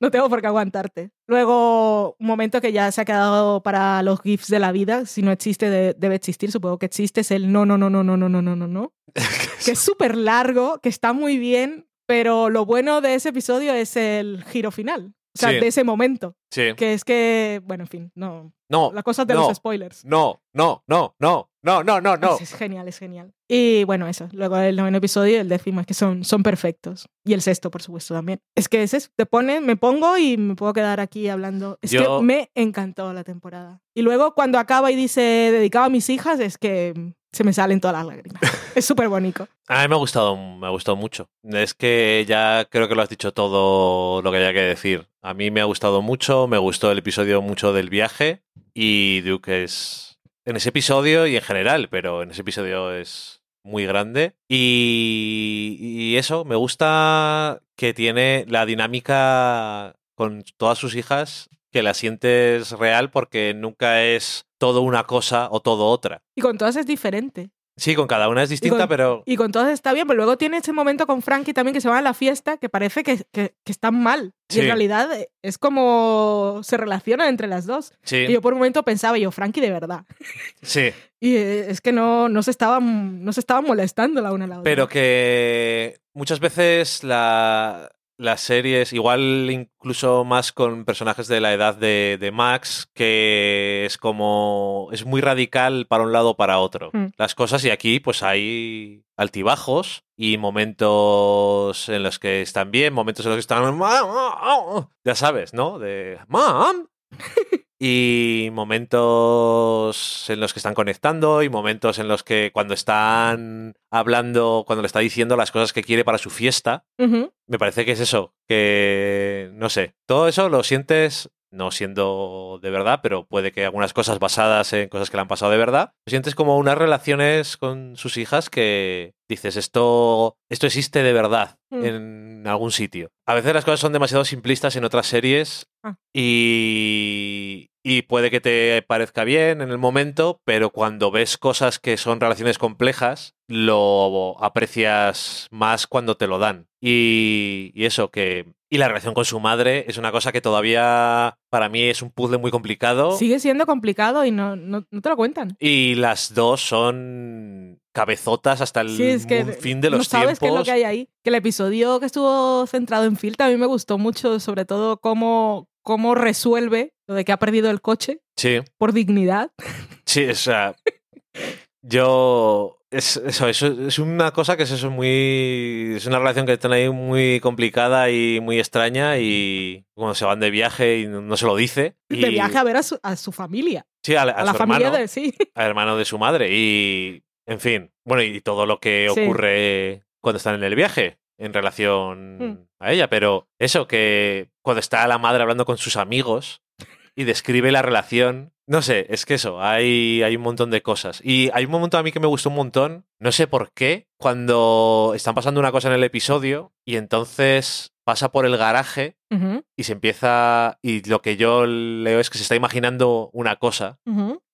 no tengo por qué aguantarte. Luego un momento que ya se ha quedado para los gifs de la vida, si no existe de- debe existir, supongo que existe, es el no, no, no, no, no, no, no, no, no, no, que es súper largo, que está muy bien, pero lo bueno de ese episodio es el giro final, o sea, Sí. de ese momento, Sí. que es que, bueno, en fin, no, No, las cosas de no. los spoilers. no, no, no, no. no, no, no, no. Es, es genial, es genial. Y bueno, eso. Luego el noveno episodio y el décimo es que son, son perfectos. Y el sexto, por supuesto, también. Es que es eso. Te pones, me pongo y me puedo quedar aquí hablando. Es Yo- que me encantó la temporada. Y luego cuando acaba y dice dedicado a mis hijas, es que se me salen todas las lágrimas. es súper bonito. A mí me ha gustado, me ha gustado mucho. Es que ya creo que lo has dicho todo lo que había que decir. A mí me ha gustado mucho, me gustó el episodio mucho del viaje y Duke es en ese episodio y en general, pero en ese episodio es muy grande. Y, y eso, me gusta que tiene la dinámica con todas sus hijas, que la sientes real porque nunca es todo una cosa o todo otra. Y con todas es diferente. Sí, con cada una es distinta, con- pero... Y con todas está bien, pero luego tiene ese momento con Frankie también que se van a la fiesta que parece que, que, que están mal. Y en realidad eh, es como se relacionan entre las dos. Sí, Y yo por un momento pensaba, yo, Frankie de verdad. sí. Y eh, es que no, no, se estaban, no se estaban molestando la una a la otra. Pero que muchas veces la, las series, igual incluso más con personajes de la edad de, de Max, que es como. es muy radical para un lado o para otro. Mm. Las cosas, y aquí, pues hay altibajos y momentos en los que están bien, momentos en los que están. Ya sabes, ¿no? De. ¡Mam! Y momentos en los que están conectando y momentos en los que cuando están hablando, cuando le está diciendo las cosas que quiere para su fiesta, me parece que es eso, que no sé, todo eso lo sientes no siendo de verdad, pero puede que algunas cosas basadas en cosas que le han pasado de verdad, sientes como unas relaciones con sus hijas que dices, esto, esto existe de verdad Mm. en algún sitio. A veces las cosas son demasiado simplistas en otras series Ah. y, y puede que te parezca bien en el momento, pero cuando ves cosas que son relaciones complejas, lo aprecias más cuando te lo dan. Y, y eso, que... Y la relación con su madre es una cosa que todavía para mí es un puzzle muy complicado. Sigue siendo complicado y no, no, no te lo cuentan. Y las dos son cabezotas hasta el Sí, es que mu- fin de los no sabes qué es lo que hay ahí. Que el episodio que estuvo centrado en Phil también me gustó mucho, sobre todo cómo, cómo resuelve lo de que ha perdido el coche Sí, por dignidad. sí, o sea, yo es, eso, eso es una cosa que es eso muy es una relación que están ahí muy complicada y muy extraña y cuando se van de viaje y no, se lo dice y, De viaje a ver a su, a su familia. sí, a, a A, la familia hermano, de sí. al hermano de su madre y en fin bueno y todo lo que Sí. ocurre cuando están en el viaje en relación Mm. a ella pero eso que cuando está la madre hablando con sus amigos y describe la relación. No sé es que eso hay hay un montón de cosas. Y hay un momento a mí que me gustó un montón no sé por qué cuando están pasando una cosa en el episodio y entonces pasa por el garaje y se empieza y lo que yo leo es que se está imaginando una cosa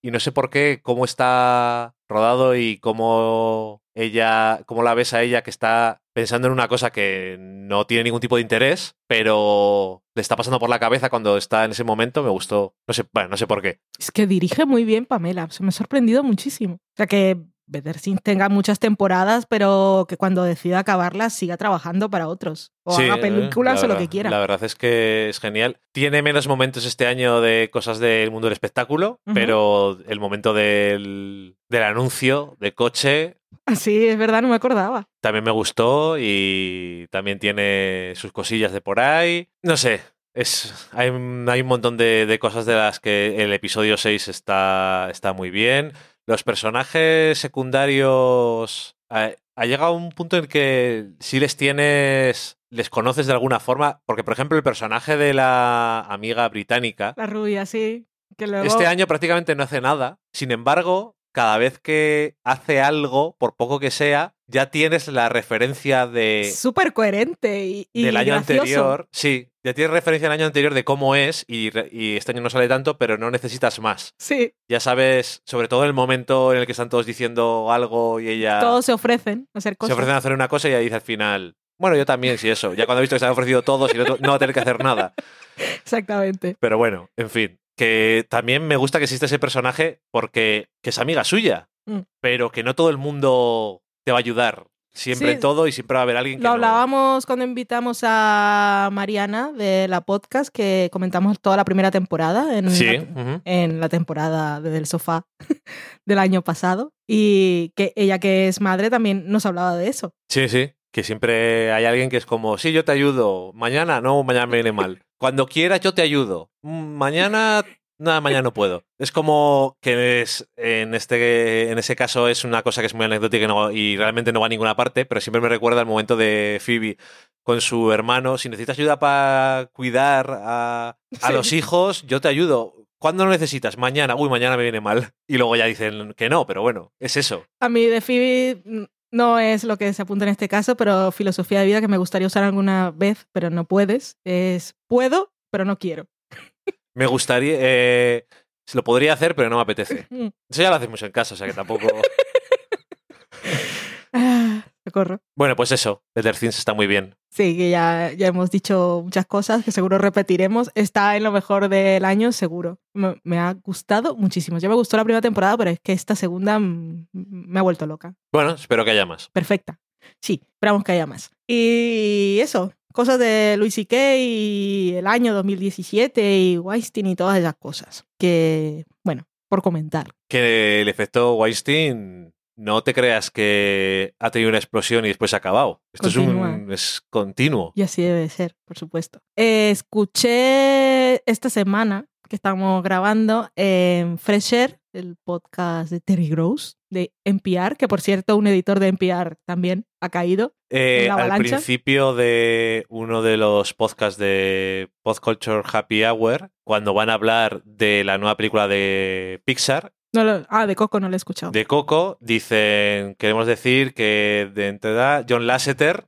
y no sé por qué, cómo está rodado y cómo ella, cómo la ves a ella que está pensando en una cosa que no tiene ningún tipo de interés, pero le está pasando por la cabeza cuando está en ese momento, me gustó, no sé, bueno, no sé por qué. Es que dirige muy bien Pamela. Se me ha sorprendido muchísimo. O sea que Better Things tenga muchas temporadas, pero que cuando decida acabarlas siga trabajando para otros. O Sí, haga eh, películas la o lo que quiera. La verdad es que es genial. Tiene menos momentos este año de cosas del mundo del espectáculo, pero el momento del, del anuncio de coche Sí, es verdad, no me acordaba. también me gustó y también tiene sus cosillas de por ahí. No sé, es, hay, un- hay un montón de, de cosas de las que el episodio 6 está, está muy bien. Los personajes secundarios... Ha, ha llegado un punto en que si les tienes... Les conoces de alguna forma, porque por ejemplo el personaje de la amiga británica, La rubia, sí. Que luego... este año prácticamente no hace nada. Sin embargo, cada vez que hace algo, por poco que sea, ya tienes la referencia de, Súper coherente y, y del año gracioso. anterior. Sí, ya tienes referencia del año anterior de cómo es y, y este año no sale tanto, pero no necesitas más. Sí, Ya sabes, sobre todo en el momento en el que están todos diciendo algo y ella todos se ofrecen a hacer se cosas. ofrecen a hacer una cosa y ella dice al final, bueno, yo también, sí, eso. Ya cuando he visto que se han ofrecido todos y otro no va a tener que hacer nada. Exactamente. Pero bueno, en fin. Que también me gusta que existe ese personaje porque que es amiga suya, Mm. pero que no todo el mundo te va a ayudar Siempre Sí. todo y siempre va a haber alguien que Lo no- hablábamos cuando invitamos a Mariana de la podcast, que comentamos toda la primera temporada en, Sí. la, en la temporada desde el sofá del año pasado. Y que ella, que es madre, también nos hablaba de eso. Sí, sí. Que siempre hay alguien que es como, sí, yo te ayudo. Mañana, no, mañana me viene mal. Cuando quieras, yo te ayudo. Mm, Mañana, nada, mañana no puedo. Es como que es, en, este, en ese caso es una cosa que es muy anecdótica y, no- y realmente no va a ninguna parte, pero siempre me recuerda el momento de Phoebe con su hermano. Si necesitas ayuda para cuidar a, a Sí. los hijos, yo te ayudo. ¿Cuándo lo necesitas? Mañana. Uy, mañana me viene mal. Y luego ya dicen que no, pero bueno, es eso. A mí de Phoebe mm, no es lo que se apunta en este caso, pero filosofía de vida que me gustaría usar alguna vez, pero no puedes, es puedo, pero no quiero. Me gustaría. Eh, se lo podría hacer, pero no me apetece. Mm. Eso ya lo hacemos en casa, o sea que tampoco. Socorro. Bueno, pues eso. Better Things está muy bien. Sí, que ya, ya hemos dicho muchas cosas que seguro repetiremos. Está en lo mejor del año, seguro. Me, me ha gustado muchísimo. Ya me gustó la primera temporada, pero es que esta segunda me ha vuelto loca. Bueno, espero que haya más. Perfecta. Sí, esperamos que haya más. Y eso, cosas de Luis C.K. y el año 2017 y Weinstein y todas esas cosas. Que, bueno, por comentar. Que el efecto Weinstein. No te creas que ha tenido una explosión y después se ha acabado. Esto es un es continuo. Y así debe ser, por supuesto. Eh, escuché esta semana que estamos grabando en Fresh Air, el podcast de Terry Gross, de NPR, que por cierto, un editor de NPR también ha caído. Eh, ¿En la al principio de uno de los podcasts de Podculture Happy Hour, cuando van a hablar de la nueva película de Pixar, No lo- ah, de Coco no lo he escuchado. de Coco, dicen, queremos decir que de entrada John Lasseter,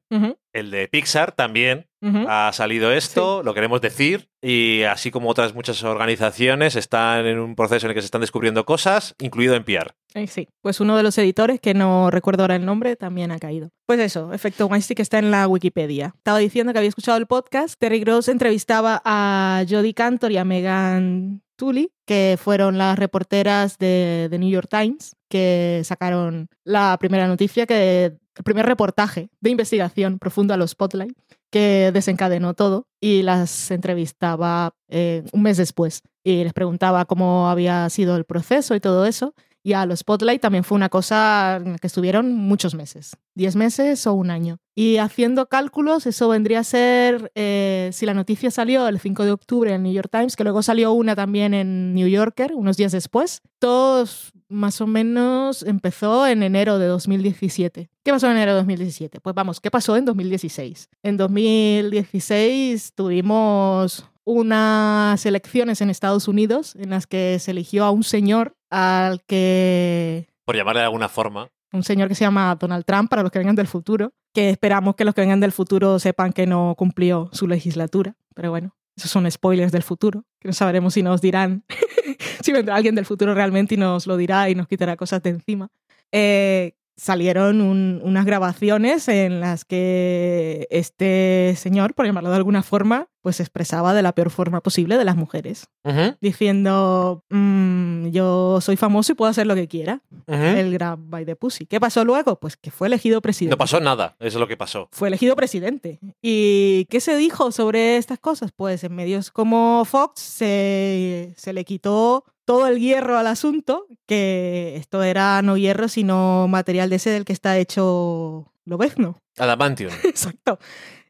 el de Pixar, también ha salido esto, lo queremos decir, y así como otras muchas organizaciones están en un proceso en el que se están descubriendo cosas, incluido NPR. Eh, sí, pues uno de los editores, que no recuerdo ahora el nombre, también ha caído. Pues eso, efecto Weinstein que está en la Wikipedia. Estaba diciendo que había escuchado el podcast. Terry Gross entrevistaba a Jodie Cantor y a Megan Tully, que fueron las reporteras de The New York Times, que sacaron la primera noticia, que el primer reportaje de investigación profundo a los Spotlight, que desencadenó todo y las entrevistaba eh, un mes después y les preguntaba cómo había sido el proceso y todo eso. Y a los Spotlight también fue una cosa en la que estuvieron muchos meses, 10 meses o un año. Y haciendo cálculos, eso vendría a ser, eh, si la noticia salió el 5 de octubre en New York Times, que luego salió una también en New Yorker unos días después, todos más o menos empezó en enero de 2017. ¿Qué pasó en enero de 2017? Pues vamos, ¿qué pasó en 2016? En 2016 tuvimos unas elecciones en Estados Unidos en las que se eligió a un señor al que Por llamarle de alguna forma. un señor que se llama Donald Trump para los que vengan del futuro, que esperamos que los que vengan del futuro sepan que no cumplió su legislatura, pero bueno, esos son spoilers del futuro, que no sabremos si nos dirán, si vendrá alguien del futuro realmente y nos lo dirá y nos quitará cosas de encima. Eh, salieron un- unas grabaciones en las que este señor, por llamarlo de alguna forma, pues expresaba de la peor forma posible de las mujeres, Ujú, diciendo, "Mm, yo soy famoso y puedo hacer lo que quiera ujú. el Grab by the Pussy. ¿Qué pasó luego? Pues que fue elegido presidente. No pasó nada, eso es lo que pasó. Fue elegido presidente. ¿Y qué se dijo sobre estas cosas? Pues en medios como Fox se, se le quitó todo el hierro al asunto, que esto era no hierro, sino material de ese del que está hecho Lobezno. Adamantium. Exacto.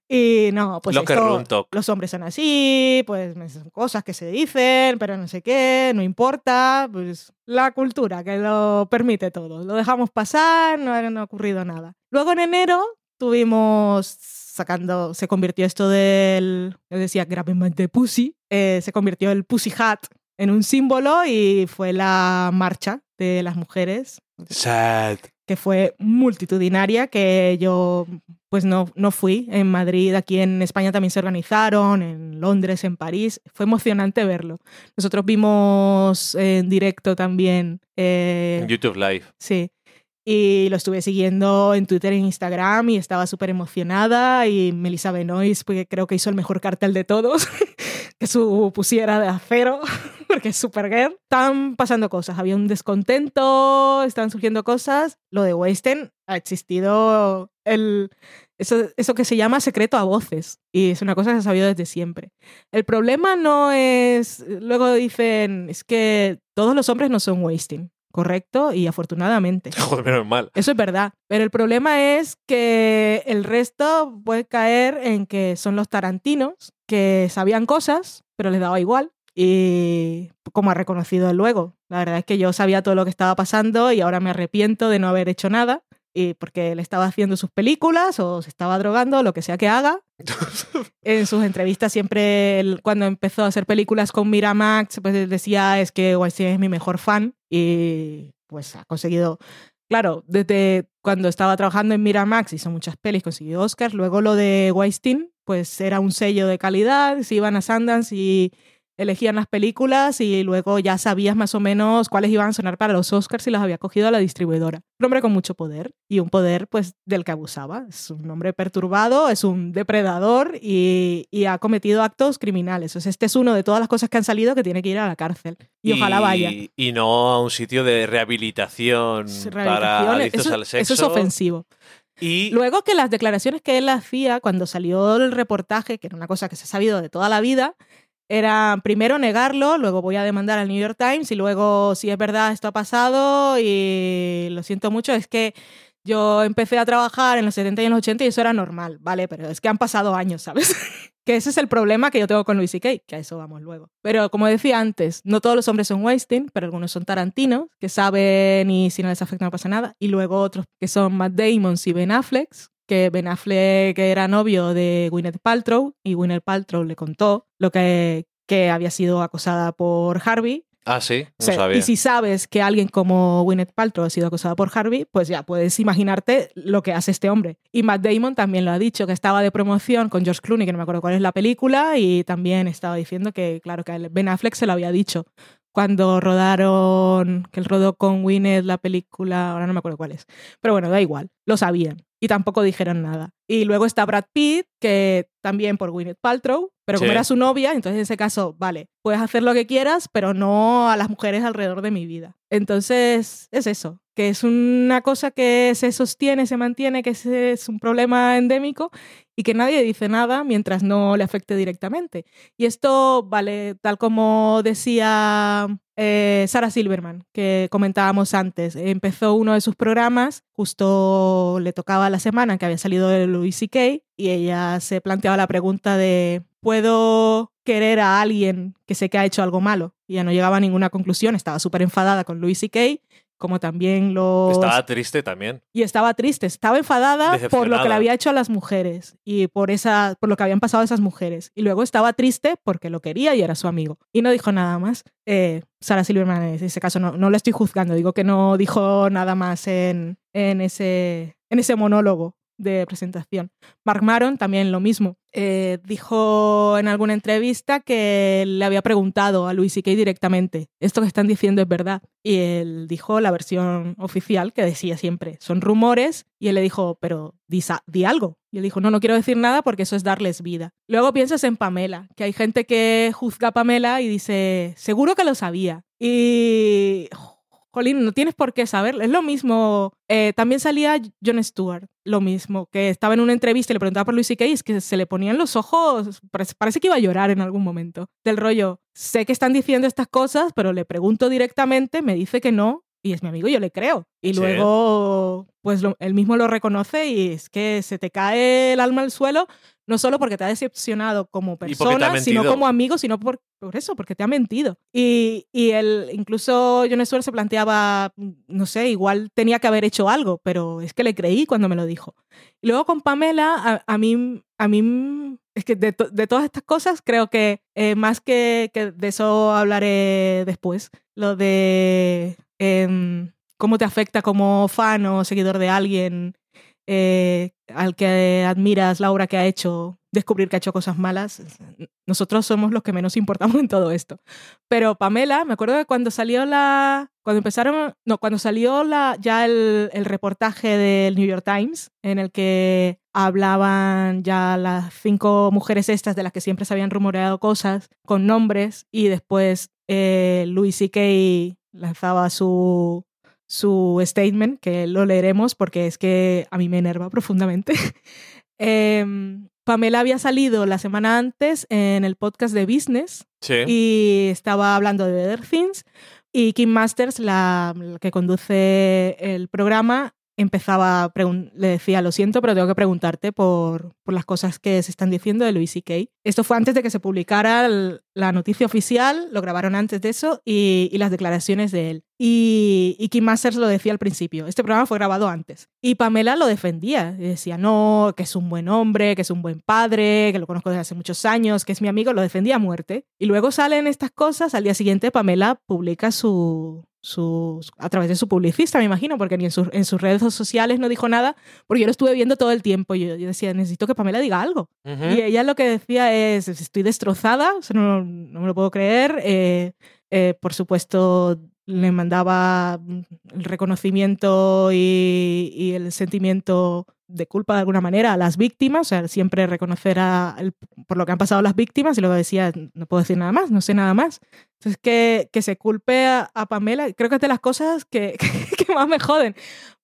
Y no, pues esto- Room los hombres son así, pues son cosas que se dicen, pero no sé qué, no importa, pues la cultura que lo permite todo. Lo dejamos pasar, no ha, no ha ocurrido nada. Luego en enero tuvimos sacando, se convirtió esto del, yo decía, de Pussy, eh, se convirtió el Pussy Hat en un símbolo y fue la marcha de las mujeres Sad. Que fue multitudinaria, que yo pues no, no fui. En Madrid, aquí en España también se organizaron, en Londres, en París. Fue emocionante verlo. Nosotros vimos en directo también. eh, En YouTube Live. Sí. Y lo estuve siguiendo en Twitter e Instagram y estaba súper emocionada. Y Melissa Benoist, porque creo que hizo el mejor cartel de todos, que su pusiera de acero, porque es Supergirl. Estaban pasando cosas, había un descontento, estaban surgiendo cosas. Lo de Weinstein ha existido el, eso, eso que se llama secreto a voces. Y es una cosa que se ha sabido desde siempre. El problema no es. Luego dicen, es que todos los hombres no son Weinstein correcto y afortunadamente. Joder, menos mal. Eso es verdad. Pero el problema es que el resto puede caer en que son los tarantinos que sabían cosas, pero les daba igual. Y como ha reconocido él luego, la verdad es que yo sabía todo lo que estaba pasando y ahora me arrepiento de no haber hecho nada. Y porque él estaba haciendo sus películas o se estaba drogando, lo que sea que haga. en sus entrevistas siempre, él, cuando empezó a hacer películas con Miramax, pues decía es que Weinstein es mi mejor fan y pues ha conseguido, claro, desde cuando estaba trabajando en Miramax hizo muchas pelis, consiguió Oscars, luego lo de Weinstein, pues era un sello de calidad, se iban a Sundance y elegían las películas y luego ya sabías más o menos cuáles iban a sonar para los Oscars y las había cogido a la distribuidora. Un hombre con mucho poder y un poder pues del que abusaba. Es un hombre perturbado, es un depredador y, y ha cometido actos criminales. O sea, este es uno de todas las cosas que han salido que tiene que ir a la cárcel. Y, ojalá vaya. Y no a un sitio de rehabilitación, para adictos eso, al sexo. eso es ofensivo. Y Luego que las declaraciones que él hacía cuando salió el reportaje, que era una cosa que se ha sabido de toda la vida, era primero negarlo, luego voy a demandar al New York Times y luego si es verdad esto ha pasado y lo siento mucho, es que yo empecé a trabajar en los 70 y en los 80 y eso era normal, ¿vale? Pero es que han pasado años, ¿sabes? que ese es el problema que yo tengo con Louis C.K., que a eso vamos luego. Pero como decía antes, no todos los hombres son Weinstein, pero algunos son tarantinos, que saben y si no les afecta no pasa nada. Y luego otros que son Matt Damon y Ben Affleck, que Ben Affleck era novio de Gwyneth Paltrow y Gwyneth Paltrow le contó lo que había sido acosada por Harvey. Ah, sí, no O sea, sabía. y si sabes que alguien como Gwyneth Paltrow ha sido acosada por Harvey, pues ya puedes imaginarte lo que hace este hombre. Y Matt Damon también lo ha dicho, que estaba de promoción con George Clooney, que no me acuerdo cuál es la película, y también estaba diciendo que, claro, que a Ben Affleck se lo había dicho cuando rodaron, que él rodó con Gwyneth la película, ahora no me acuerdo cuál es. Pero bueno, da igual, lo sabían y tampoco dijeron nada. Y luego está Brad Pitt, que también por Gwyneth Paltrow, pero como Sí. era su novia, entonces en ese caso, vale, puedes hacer lo que quieras, pero no a las mujeres alrededor de mi vida. Entonces, es eso, que es una cosa que se sostiene, se mantiene, que es, un problema endémico y que nadie dice nada mientras no le afecte directamente. Y esto, vale, tal como decía eh, Sarah Silverman, que comentábamos antes, empezó uno de sus programas, justo le tocaba la semana que había salido de Louis C.K. y ella se planteaba la pregunta de, ¿puedo querer a alguien que sé que ha hecho algo malo? Y ya no llegaba a ninguna conclusión, estaba súper enfadada con Louis C.K., como también los... Estaba triste también. Y estaba triste, estaba enfadada por lo que le había hecho a las mujeres y por, esa, por lo que habían pasado esas mujeres. Y luego estaba triste porque lo quería y era su amigo. Y no dijo nada más. Eh, Sarah Silverman en ese caso no, no le estoy juzgando, digo que no dijo nada más en, en, ese, en ese monólogo de presentación. Mark Maron también lo mismo. Eh, dijo en alguna entrevista que le había preguntado a Louis C.K. directamente, esto que están diciendo es verdad. Y él dijo la versión oficial que decía siempre, son rumores. Y él le dijo, pero di, di algo. Y él dijo, no, no quiero decir nada porque eso es darles vida. Luego piensas en Pamela, que hay gente que juzga a Pamela y dice, seguro que lo sabía. Y... Jolín, no tienes por qué saberlo. Es lo mismo. eh, también salía Jon Stewart, lo mismo, que estaba en una entrevista y le preguntaba por Louis C.K. y es que se le ponían los ojos. Parece, parece que iba a llorar en algún momento. Del rollo, sé que están diciendo estas cosas, pero le pregunto directamente, me dice que no. Y es mi amigo, yo le creo. Y Sí. luego, pues lo- él mismo lo reconoce y es que se te cae el alma al suelo, no solo porque te ha decepcionado como persona, sino como amigo, sino por, por eso, porque te ha mentido. Y, y él, incluso Stewart se planteaba, no sé, igual tenía que haber hecho algo, pero es que le creí cuando me lo dijo. Y luego con Pamela, a, a mí, a mí, es que de, to- de todas estas cosas, creo que eh, más que, que de eso hablaré después, lo de em, cómo te afecta como fan o seguidor de alguien eh, al que admiras la obra que ha hecho, descubrir que ha hecho cosas malas, nosotros somos los que menos importamos en todo esto. Pero Pamela, me acuerdo que cuando salió la, cuando empezaron, no, cuando salió la, ya el, reportaje del New York Times en el que hablaban ya las cinco mujeres estas de las que siempre se habían rumoreado cosas con nombres y después eh, Louis C.K. lanzaba su, su statement, que lo leeremos porque es que a mí me enerva profundamente. Em, Pamela había salido la semana antes en el podcast de Business Sí. y estaba hablando de Better Things y Kim Masters, la, la que conduce el programa, empezaba le decía, lo siento, pero tengo que preguntarte por, por las cosas que se están diciendo de Louis C.K. Esto fue antes de que se publicara la noticia oficial, lo grabaron antes de eso, y, y las declaraciones de él. Y, y Kim Masters lo decía al principio, este programa fue grabado antes. Y Pamela lo defendía, y decía, no, que es un buen hombre, que es un buen padre, que lo conozco desde hace muchos años, que es mi amigo, lo defendía a muerte. Y luego salen estas cosas, al día siguiente Pamela publica su, su, a través de su publicista, me imagino, porque ni en, sus- en sus redes sociales no dijo nada, porque yo lo estuve viendo todo el tiempo yo, yo decía, necesito que Pamela diga algo. Y ella lo que decía es, estoy destrozada, o sea, no, no me lo puedo creer. eh, eh, por supuesto, le mandaba mm, el reconocimiento y, y el sentimiento de culpa de alguna manera a las víctimas, o sea, siempre reconocer a, el- por lo que han pasado las víctimas y luego decía, no puedo decir nada más, no sé nada más. Entonces, que, que se culpe a, a Pamela, creo que es de las cosas que, que más me joden,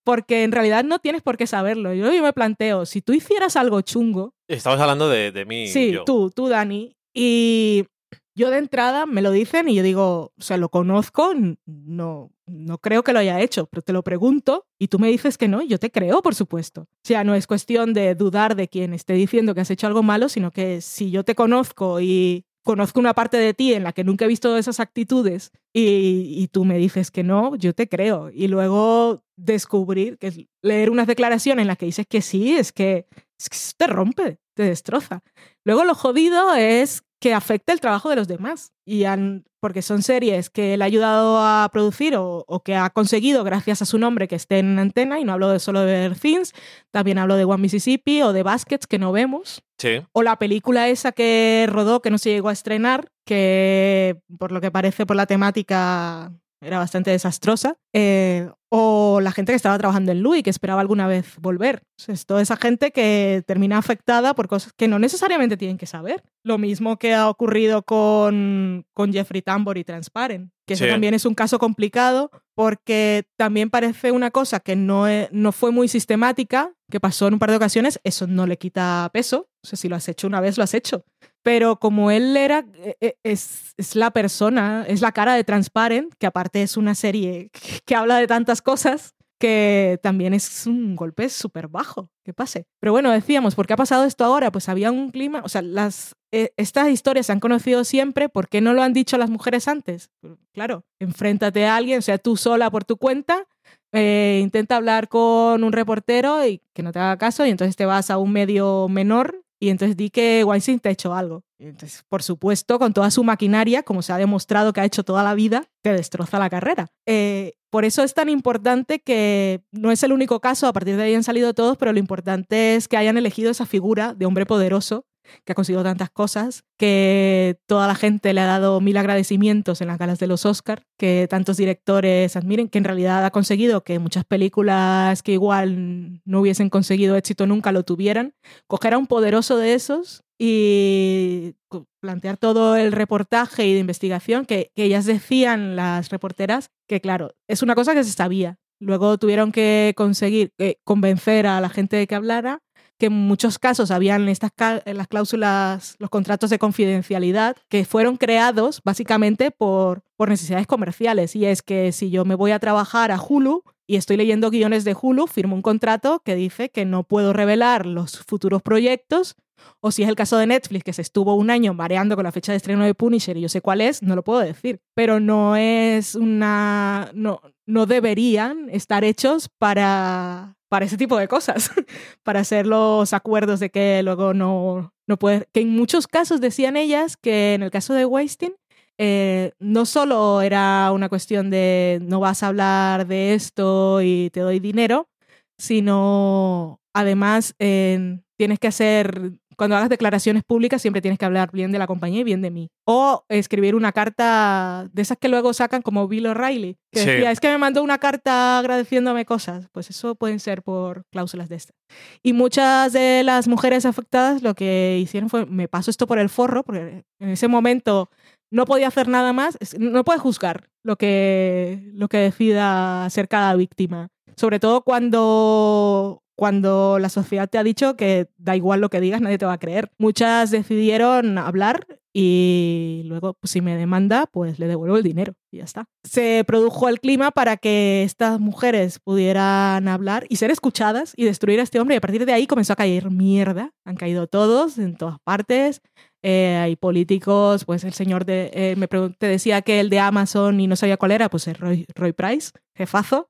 porque en realidad no tienes por qué saberlo. Yo, yo me planteo, si tú hicieras algo chungo, Estamos hablando de, de mí. Sí, yo. tú, tú, Dani. Y yo de entrada me lo dicen y yo digo, o sea, lo conozco, no, no creo que lo haya hecho, pero te lo pregunto y tú me dices que no, yo te creo, por supuesto. O sea, no es cuestión de dudar de quien esté diciendo que has hecho algo malo, sino que si yo te conozco y conozco una parte de ti en la que nunca he visto esas actitudes y, y tú me dices que no, yo te creo. Y luego descubrir, que leer unas declaraciones en las que dices que sí, es que, es que te rompe, te destroza. Luego lo jodido es que afecta el trabajo de los demás. Y han- porque son series que él ha ayudado a producir o, o que ha conseguido gracias a su nombre que estén en antena, y no hablo de solo de Better Things, también hablo de One Mississippi o de Baskets que no vemos, Sí. o la película esa que rodó que no se llegó a estrenar, que por lo que parece por la temática era bastante desastrosa, eh, o la gente que estaba trabajando en Louis que esperaba alguna vez volver. O sea, es toda esa gente que termina afectada por cosas que no necesariamente tienen que saber. Lo mismo que ha ocurrido con, con Jeffrey Tambor y Transparent, que eso Sí. también es un caso complicado porque también parece una cosa que no, e- no fue muy sistemática, que pasó en un par de ocasiones, eso no le quita peso. O sea, si lo has hecho una vez, lo has hecho. Pero como él era, e- e- es, es la persona, es la cara de Transparent, que aparte es una serie que, habla de tantas cosas, que también es un golpe súper bajo que pase. Pero bueno, decíamos, ¿por qué ha pasado esto ahora? Pues había un clima, o sea, las, eh, estas historias se han conocido siempre, ¿por qué no lo han dicho las mujeres antes? Claro, enfréntate a alguien, o sea, tú sola por tu cuenta, eh, intenta hablar con un reportero y que no te haga caso y entonces te vas a un medio menor y entonces di que Weinstein te ha hecho algo. Y entonces, por supuesto, con toda su maquinaria, como se ha demostrado que ha hecho toda la vida, te destroza la carrera. Eh, por eso es tan importante que no es el único caso, a partir de ahí han salido todos, pero lo importante es que hayan elegido esa figura de hombre poderoso que ha conseguido tantas cosas, que toda la gente le ha dado mil agradecimientos en las galas de los Oscar, que tantos directores admiren, que en realidad ha conseguido que muchas películas que igual no hubiesen conseguido éxito nunca lo tuvieran, coger a un poderoso de esos y plantear todo el reportaje y de investigación que, que ellas decían las reporteras que claro, es una cosa que se sabía. Luego tuvieron que conseguir eh, convencer a la gente de que hablara que en muchos casos habían estas ca- las cláusulas, los contratos de confidencialidad que fueron creados básicamente por, por necesidades comerciales. Y es que si yo me voy a trabajar a Hulu y estoy leyendo guiones de Hulu, firmo un contrato que dice que no puedo revelar los futuros proyectos. O si es el caso de Netflix, que se estuvo un año mareando con la fecha de estreno de Punisher y yo sé cuál es, no lo puedo decir. Pero no es una. No, no deberían estar hechos para, para ese tipo de cosas. para hacer los acuerdos de que luego no, no puede. Que en muchos casos decían ellas que en el caso de Weinstein eh, no solo era una cuestión de no vas a hablar de esto y te doy dinero, sino además en- tienes que hacer, cuando hagas declaraciones públicas, siempre tienes que hablar bien de la compañía y bien de mí. O escribir una carta de esas que luego sacan como Bill O'Reilly, que Sí. decía, es que me mandó una carta agradeciéndome cosas. Pues eso pueden ser por cláusulas de estas. Y muchas de las mujeres afectadas lo que hicieron fue, me paso esto por el forro, porque en ese momento no podía hacer nada más, no puedes juzgar lo que, lo que decida hacer cada víctima. Sobre todo cuando, cuando la sociedad te ha dicho que da igual lo que digas, nadie te va a creer. Muchas decidieron hablar y luego, pues, si me demanda, pues le devuelvo el dinero y ya está. Se produjo el clima para que estas mujeres pudieran hablar y ser escuchadas y destruir a este hombre y a partir de ahí comenzó a caer mierda. Han caído todos en todas partes. Eh, hay políticos, pues el señor de, eh, me te decía que el de Amazon y no sabía cuál era, pues es Roy, Roy Price, jefazo.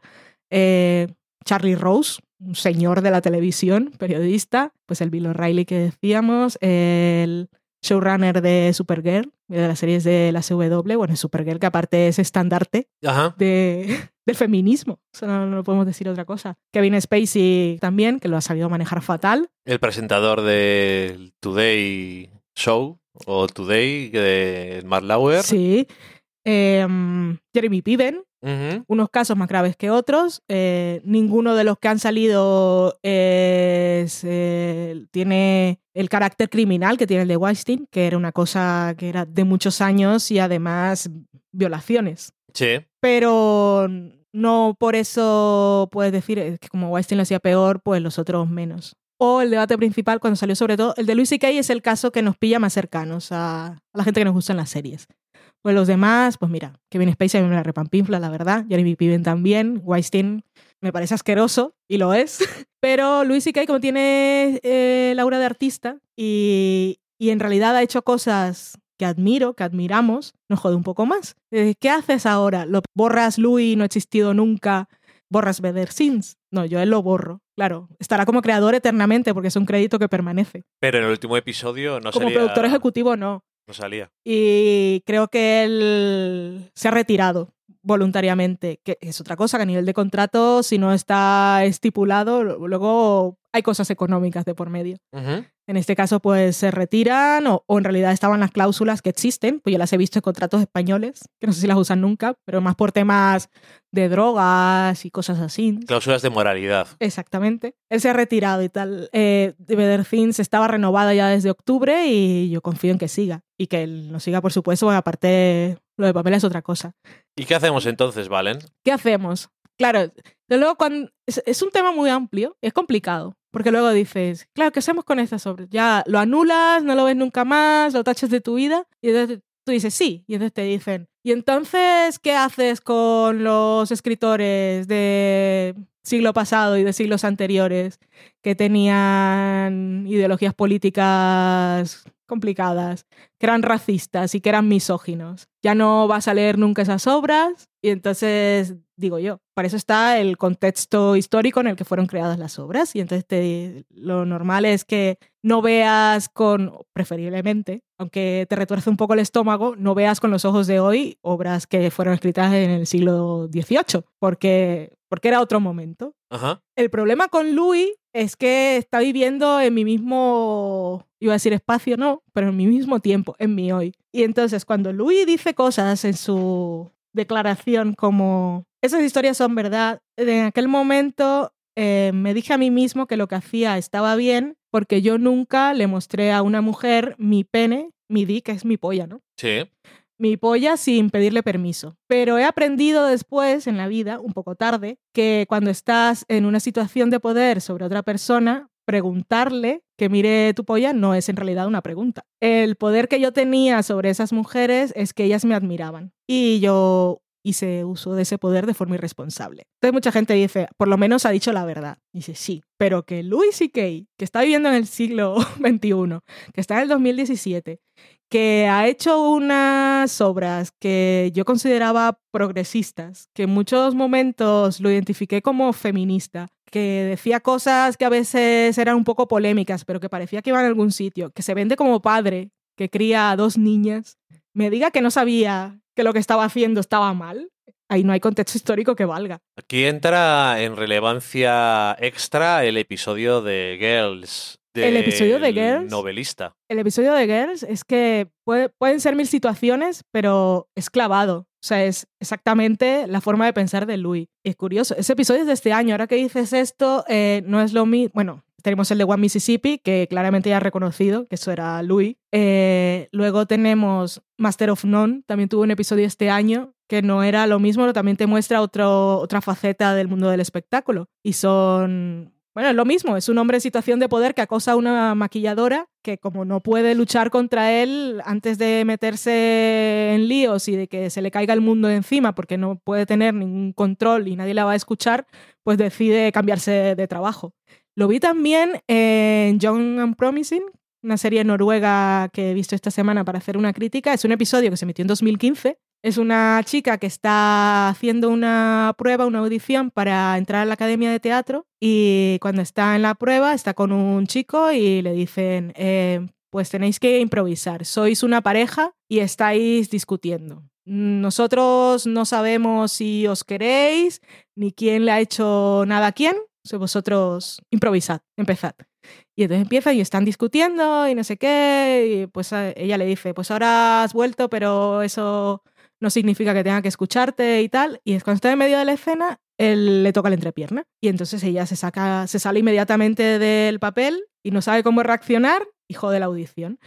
Eh, Charlie Rose, un señor de la televisión, periodista, pues el Bill O'Reilly que decíamos, el showrunner de Supergirl, de las series de la CW, bueno, Supergirl que aparte es estandarte Ajá. de, del feminismo, no podemos decir otra cosa. Kevin Spacey también, que lo ha sabido manejar fatal. El presentador del Today Show o Today de Mark Lauer. Sí. Em, Jeremy Piven, Ujú. unos casos más graves que otros. Eh, ninguno de los que han salido es, eh, tiene el carácter criminal que tiene el de Weinstein, que era una cosa que era de muchos años y además violaciones. Sí. Pero no por eso puedes decir que como Weinstein lo hacía peor, pues los otros menos. O el debate principal cuando salió sobre todo, el de Louis C.K. es el caso que nos pilla más cercanos a, a la gente que nos gustan las series. Pues los demás, pues mira, Kevin Spacey a mí me la repampinfla, la verdad. Jeremy Piven también. Weinstein me parece asqueroso, y lo es. Pero Louis C.K. como tiene eh, Laura de artista y, y en realidad ha hecho cosas que admiro, que admiramos, nos jode un poco más. Eh, ¿Qué haces ahora? ¿Lo borras Louis, no ha existido nunca? ¿Borras Better Sins? No, yo él lo borro. Claro, estará como creador eternamente porque es un crédito que permanece. Pero en el último episodio no como salía. productor ejecutivo no. No salía. Y creo que él se ha retirado voluntariamente, que es otra cosa, que a nivel de contrato, si no está estipulado, luego hay cosas económicas de por medio. Ujú. En este caso, pues se retiran o, o en realidad estaban las cláusulas que existen, pues yo las he visto en contratos españoles, que no sé si las usan nunca, pero más por temas de drogas y cosas así. Cláusulas de moralidad. Exactamente. Él se ha retirado y tal. Eh, Better Things estaba renovada ya desde octubre y yo confío en que siga. Y que él no siga, por supuesto, porque aparte lo de papel es otra cosa. ¿Y qué hacemos entonces, Valen? ¿Qué hacemos? Claro, luego cuando es, es un tema muy amplio, es complicado, porque luego dices, claro, ¿qué hacemos con estas obras? Ya lo anulas, no lo ves nunca más, lo tachas de tu vida, y entonces tú dices sí, y entonces te dicen, ¿y entonces qué haces con los escritores de siglo pasado y de siglos anteriores que tenían ideologías políticas complicadas, que eran racistas y que eran misóginos? Ya no vas a leer nunca esas obras y entonces digo yo, para eso está el contexto histórico en el que fueron creadas las obras y entonces lo normal es que no veas con, preferiblemente, aunque te retuerce un poco el estómago, no veas con los ojos de hoy obras que fueron escritas en el siglo XVIII, porque, porque era otro momento. Ajá. El problema con Louis es que está viviendo en mi mismo, iba a decir espacio, no, pero en mi mismo tiempo, en mi hoy. Y entonces cuando Louis dice cosas en su declaración como, esas historias son verdad, en aquel momento eh, me dije a mí mismo que lo que hacía estaba bien porque yo nunca le mostré a una mujer mi pene, mi di, que es mi polla, ¿no? Sí. Mi polla sin pedirle permiso. Pero he aprendido después en la vida, un poco tarde, que cuando estás en una situación de poder sobre otra persona, preguntarle que mire tu polla no es en realidad una pregunta. El poder que yo tenía sobre esas mujeres es que ellas me admiraban y yo hice uso de ese poder de forma irresponsable. Entonces mucha gente dice, por lo menos ha dicho la verdad. Dice, sí, pero que Louis C.K., que está viviendo en el siglo XXI, que está en el 2017, que ha hecho unas obras que yo consideraba progresistas, que en muchos momentos lo identifiqué como feminista, que decía cosas que a veces eran un poco polémicas, pero que parecía que iban a algún sitio, que se vende como padre, que cría a dos niñas, me diga que no sabía que lo que estaba haciendo estaba mal. ahí no hay contexto histórico que valga. Aquí entra en relevancia extra el episodio de Girls. El episodio de Girls. Novelista. El episodio de Girls es que puede- pueden ser mil situaciones, pero es clavado. O sea, es exactamente la forma de pensar de Louis. Y es curioso. Ese episodio es de este año. Ahora que dices esto, eh, no es lo mismo. Bueno, tenemos el de One Mississippi, que claramente ya ha reconocido que eso era Louis. Eh, luego tenemos Master of None, también tuvo un episodio este año que no era lo mismo, pero también te muestra otro, otra faceta del mundo del espectáculo. Y son bueno, es lo mismo, es un hombre en situación de poder que acosa a una maquilladora que como no puede luchar contra él antes de meterse en líos y de que se le caiga el mundo encima porque no puede tener ningún control y nadie la va a escuchar, pues decide cambiarse de trabajo. Lo vi también en Young and Promising, una serie noruega que he visto esta semana para hacer una crítica. Es un episodio que se emitió en 2015. Es una chica que está haciendo una prueba, una audición para entrar a la academia de teatro y cuando está en la prueba está con un chico y le dicen, eh, pues tenéis que improvisar, sois una pareja y estáis discutiendo. Nosotros no sabemos si os queréis ni quién le ha hecho nada a quién, o vosotros improvisad, empezad. Y entonces empiezan y están discutiendo y no sé qué, y pues a- ella le dice, pues ahora has vuelto, pero eso no significa que tenga que escucharte y tal. Y es cuando está en medio de la escena, él le toca la entrepierna. Y entonces ella se saca, se sale inmediatamente del papel y no sabe cómo reaccionar y jode la audición.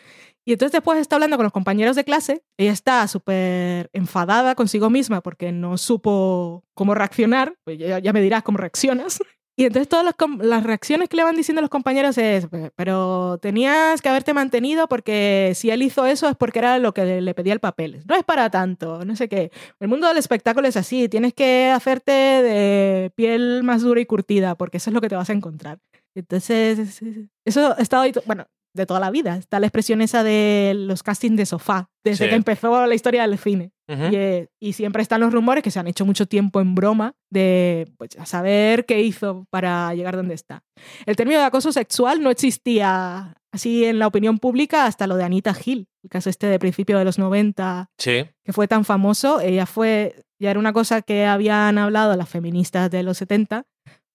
Y entonces después está hablando con los compañeros de clase, ella está súper enfadada consigo misma porque no supo cómo reaccionar, pues ya, ya me dirás cómo reaccionas. Y entonces todas las, las reacciones que le van diciendo los compañeros es, "Pe- pero tenías que haberte mantenido porque si él hizo eso es porque era lo que le pedía el papel. No es para tanto, no sé qué. El mundo del espectáculo es así, tienes que hacerte de piel más dura y curtida porque eso es lo que te vas a encontrar. Entonces, eso ha estado bueno, de toda la vida. Está la expresión esa de los castings de sofá, desde Sí. que empezó la historia del cine. Y, eh, y siempre están los rumores que se han hecho mucho tiempo en broma de pues, a saber qué hizo para llegar donde está. El término de acoso sexual no existía así en la opinión pública hasta lo de Anita Hill, el caso este de principio de los 90 Sí. que fue tan famoso. Ella fue, ya era una cosa que habían hablado las feministas de los 70,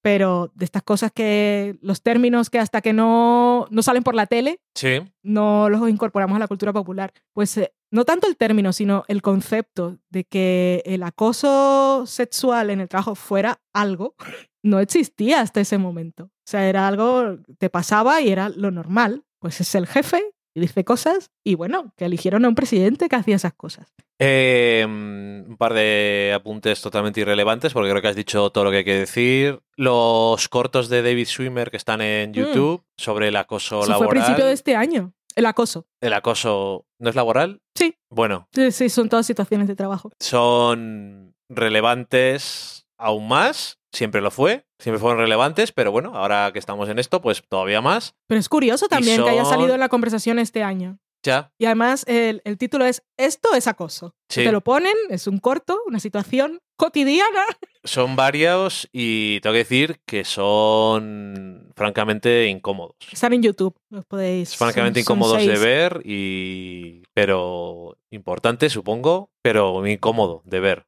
pero de estas cosas que los términos que hasta que no, no salen por la tele, Sí. no los incorporamos a la cultura popular. Pues eh, no tanto el término, sino el concepto de que el acoso sexual en el trabajo fuera algo, no existía hasta ese momento. O sea, era algo, te pasaba y era lo normal. Pues es el jefe dice cosas y bueno, que eligieron a un presidente que hacía esas cosas. Eh, un par de apuntes totalmente irrelevantes, porque creo que has dicho todo lo que hay que decir. Los cortos de David Schwimmer que están en YouTube sobre el acoso Mm. Eso fue a laboral. principio de este año. El acoso. ¿El acoso no es laboral? Sí. Bueno, Sí, sí, son todas situaciones de trabajo. son relevantes aún más. Siempre lo fue, siempre fueron relevantes, pero bueno, ahora que estamos en esto, pues todavía más. Pero es curioso también que haya salido en la conversación este año. Ya, Y además el, el título es Esto es acoso. Sí. Te lo ponen, es un corto, una situación cotidiana. son varios y tengo que decir que son francamente incómodos. Están en YouTube, los podéis. Francamente son- son incómodos de ver y pero importante supongo pero incómodo de ver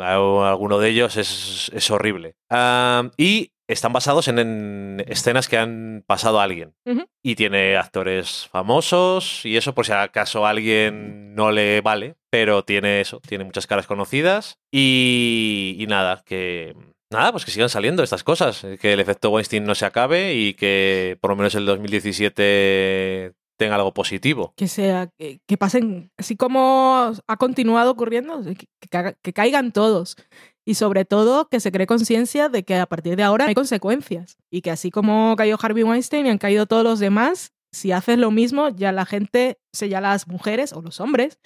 alguno de ellos es, es horrible. Y están basados en, en escenas que han pasado a alguien. Y tiene actores famosos y eso por si acaso a alguien no le vale pero tiene eso tiene muchas caras conocidas. Y, y nada que Nada, pues que sigan saliendo estas cosas, que el efecto Weinstein no se acabe y que por lo menos el 2017 tenga algo positivo. Que sea, que, pasen, así como ha continuado ocurriendo, que, que caigan todos. Y sobre todo que se cree conciencia de que a partir de ahora hay consecuencias. Y que así como cayó Harvey Weinstein y han caído todos los demás, si haces lo mismo, ya la gente, ya las mujeres o los hombres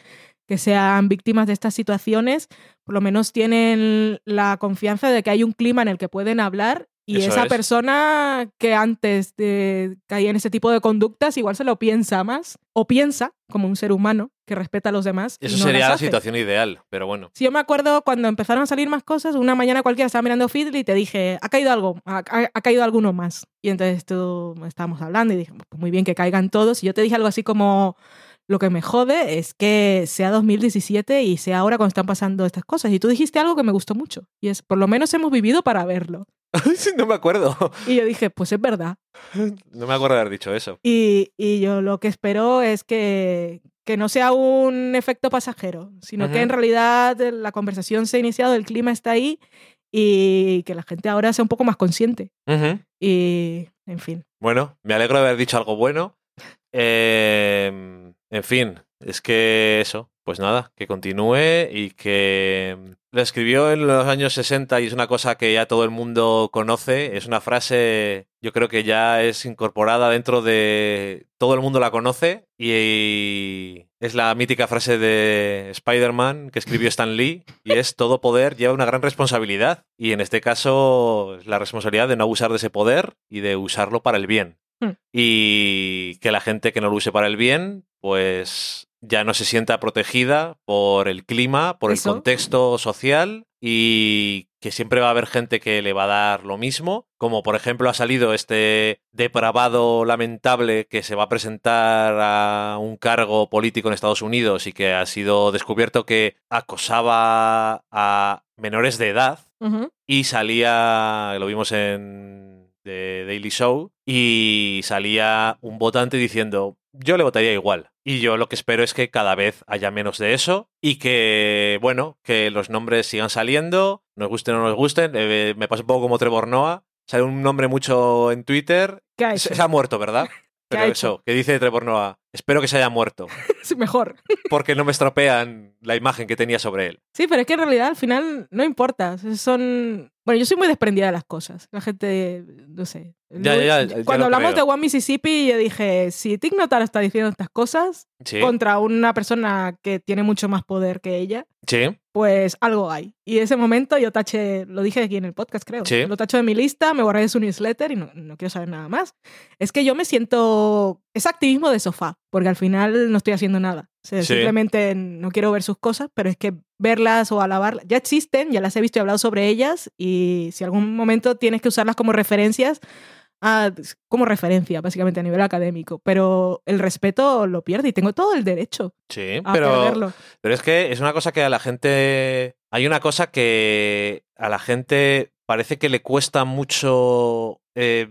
que sean víctimas de estas situaciones, por lo menos tienen la confianza de que hay un clima en el que pueden hablar y Eso esa es. persona que antes de caía en ese tipo de conductas igual se lo piensa más o piensa como un ser humano que respeta a los demás. Eso no sería la hace. situación ideal, pero bueno. Sí, yo me acuerdo cuando empezaron a salir más cosas, una mañana cualquiera estaba mirando Feedly y te dije, ha caído algo, ha, ha- ha caído alguno más. Y entonces tú estábamos hablando y dije, pues muy bien que caigan todos. Y yo te dije algo así como, Lo que me jode es que sea 2017 y sea ahora cuando están pasando estas cosas. Y tú dijiste algo que me gustó mucho. Y es, por lo menos hemos vivido para verlo. no me acuerdo. Y yo dije, pues es verdad. No me acuerdo de haber dicho eso. Y, y yo lo que espero es que, que no sea un efecto pasajero, sino que en realidad la conversación se ha iniciado, el clima está ahí y que la gente ahora sea un poco más consciente. Y, en fin. Bueno, me alegro de haber dicho algo bueno. Eh, en fin, es que eso, pues nada, que continúe y que lo escribió en los años 60 y es una cosa que ya todo el mundo conoce, es una frase yo creo que ya es incorporada dentro de todo el mundo la conoce y es la mítica frase de Spider-Man que escribió Stan Lee y es todo poder lleva una gran responsabilidad y en este caso la responsabilidad de no abusar de ese poder y de usarlo para el bien Hmm. y que la gente que no lo use para el bien, pues ya no se sienta protegida por el clima, por Eso. el contexto social y que siempre va a haber gente que le va a dar lo mismo, como por ejemplo ha salido este depravado lamentable que se va a presentar a un cargo político en Estados Unidos y que ha sido descubierto que acosaba a menores de edad y salía, lo vimos en The Daily Show, y salía un votante diciendo, yo le votaría igual. Y yo lo que espero es que cada vez haya menos de eso y que, bueno, que los nombres sigan saliendo, nos gusten o no nos gusten. Eh, me pasa un poco como Trevor Noah. Sale un nombre mucho en Twitter. ¿Qué ha Se, se ha muerto, ¿verdad? ¿Qué Pero eso, que dice Trevor Noah, espero que se haya muerto, mejor. porque no me estropean la imagen que tenía sobre él. Sí, pero es que en realidad al final no importa. Son. Bueno, yo soy muy desprendida de las cosas. La gente, no sé. Ya, ya, ya, ya Cuando hablamos creo. de One Mississippi, yo dije, si Tig Notaro está diciendo estas cosas Sí, contra una persona que tiene mucho más poder que ella, sí, pues algo hay. Y ese momento yo taché, lo dije aquí en el podcast, creo. Sí. Lo tacho de mi lista, me borré de su newsletter y no, no quiero saber nada más. Es que yo me siento. Es activismo de sofá, porque al final no estoy haciendo nada. O sea, Sí. Simplemente no quiero ver sus cosas, pero es que verlas o alabarlas ya existen, ya las he visto y hablado sobre ellas. Y si algún momento tienes que usarlas como referencias, ah, como referencia, básicamente a nivel académico. Pero el respeto lo pierde y tengo todo el derecho sí, a pero... perderlo. Pero es que es una cosa que a la gente. Hay una cosa que a la gente parece que le cuesta mucho eh,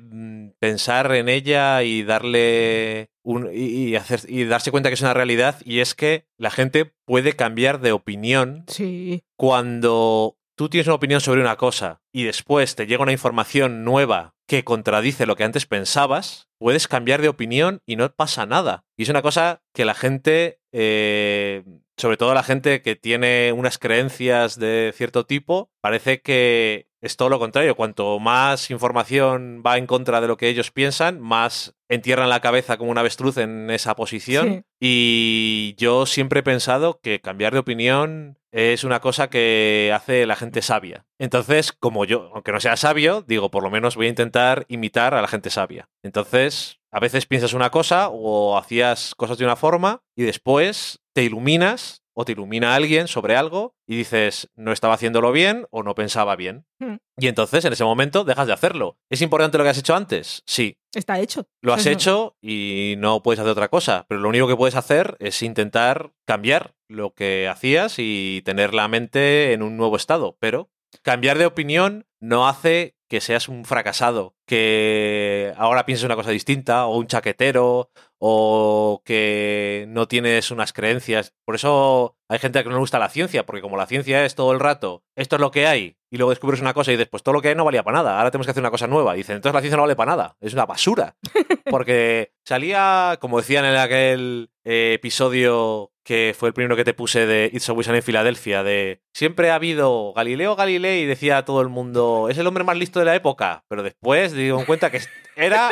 pensar en ella y darle. Un, y, y hacer, y darse cuenta que es una realidad. Y es que la gente puede cambiar de opinión Sí. cuando tú tienes una opinión sobre una cosa y después te llega una información nueva que contradice lo que antes pensabas, puedes cambiar de opinión y no pasa nada. Y es una cosa que la gente, eh, sobre todo la gente que tiene unas creencias de cierto tipo, parece que es todo lo contrario. Cuanto más información va en contra de lo que ellos piensan, más entierran la cabeza como un avestruz en esa posición. Sí. Y yo siempre he pensado que cambiar de opinión es una cosa que hace la gente sabia. Entonces, como yo, aunque no sea sabio, digo, por lo menos voy a intentar imitar a la gente sabia. Entonces, a veces piensas una cosa o hacías cosas de una forma y después te iluminas o te ilumina alguien sobre algo y dices, no estaba haciéndolo bien o no pensaba bien. Hmm. Y entonces, en ese momento, dejas de hacerlo. ¿Es importante lo que has hecho antes? Sí. Está hecho. Lo has hecho y no puedes hacer otra cosa, pero lo único que puedes hacer es intentar cambiar lo que hacías y tener la mente en un nuevo estado. Pero cambiar de opinión no hace que seas un fracasado, que ahora pienses una cosa distinta, o un chaquetero, o que no tienes unas creencias. Por eso hay gente a que no le gusta la ciencia, porque como la ciencia es todo el rato, esto es lo que hay, y luego descubres una cosa y dices, pues todo lo que hay no valía para nada, ahora tenemos que hacer una cosa nueva. Y dicen, entonces la ciencia no vale para nada, es una basura. Porque salía, como decían en aquel eh, episodio que fue el primero que te puse de It's Always en Filadelfia, de siempre ha habido Galileo Galilei y decía a todo el mundo, es el hombre más listo de la época, pero después dieron cuenta que era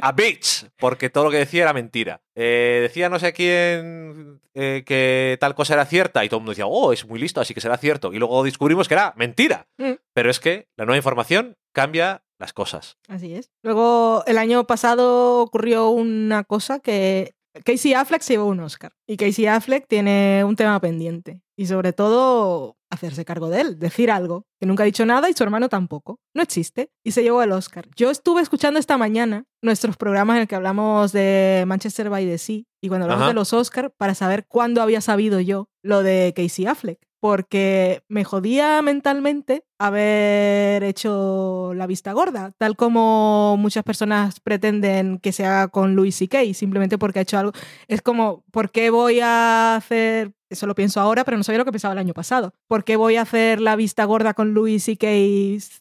a bitch, porque todo lo que decía era mentira. Eh, decía no sé quién eh, que tal cosa era cierta y todo el mundo decía, oh, es muy listo, así que será cierto. Y luego descubrimos que era mentira. Mm. Pero es que la nueva información cambia las cosas. Así es. Luego, el año pasado ocurrió una cosa que Casey Affleck se llevó un Oscar y Casey Affleck tiene un tema pendiente y sobre todo hacerse cargo de él, decir algo, que nunca ha dicho nada y su hermano tampoco. No existe y se llevó el Oscar. Yo estuve escuchando esta mañana nuestros programas en el que hablamos de Manchester by the Sea y cuando hablamos Ajá. de los Oscar para saber cuándo había sabido yo lo de Casey Affleck. Porque me jodía mentalmente haber hecho la vista gorda, tal como muchas personas pretenden que se haga con Louis C.K., simplemente porque ha hecho algo. Es como, ¿por qué voy a hacer eso lo pienso ahora, pero no sabía lo que pensaba el año pasado. ¿Por qué voy a hacer la vista gorda con Louis C.K.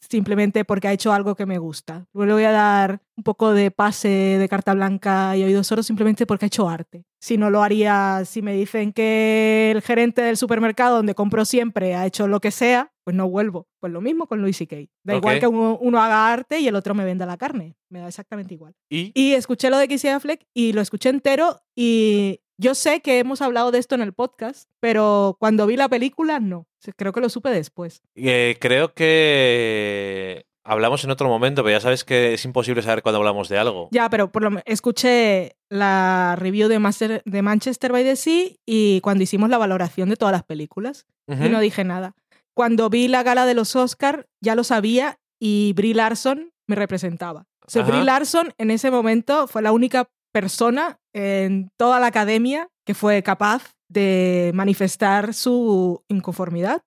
simplemente porque ha hecho algo que me gusta? Le voy a dar un poco de pase de carta blanca y oídos sordos simplemente porque ha hecho arte. Si no lo haría, si me dicen que el gerente del supermercado donde compro siempre ha hecho lo que sea, pues no vuelvo. Pues lo mismo con Louis C.K. Da igual que uno, uno haga arte y el otro me venda la carne. Me da exactamente igual. Y Y escuché lo de Casey Affleck y lo escuché entero y yo sé que hemos hablado de esto en el podcast, pero cuando vi la película no. Creo que lo supe después. eh, creo que hablamos en otro momento, pero ya sabes que es imposible saber cuándo hablamos de algo. Ya, pero por lo escuché la review de, Master- de Manchester by the Sea y cuando hicimos la valoración de todas las películas y no dije nada. Cuando vi la gala de los Oscar ya lo sabía y Brie Larson me representaba. O sea. Brie Larson en ese momento fue la única persona en toda la academia que fue capaz de manifestar su inconformidad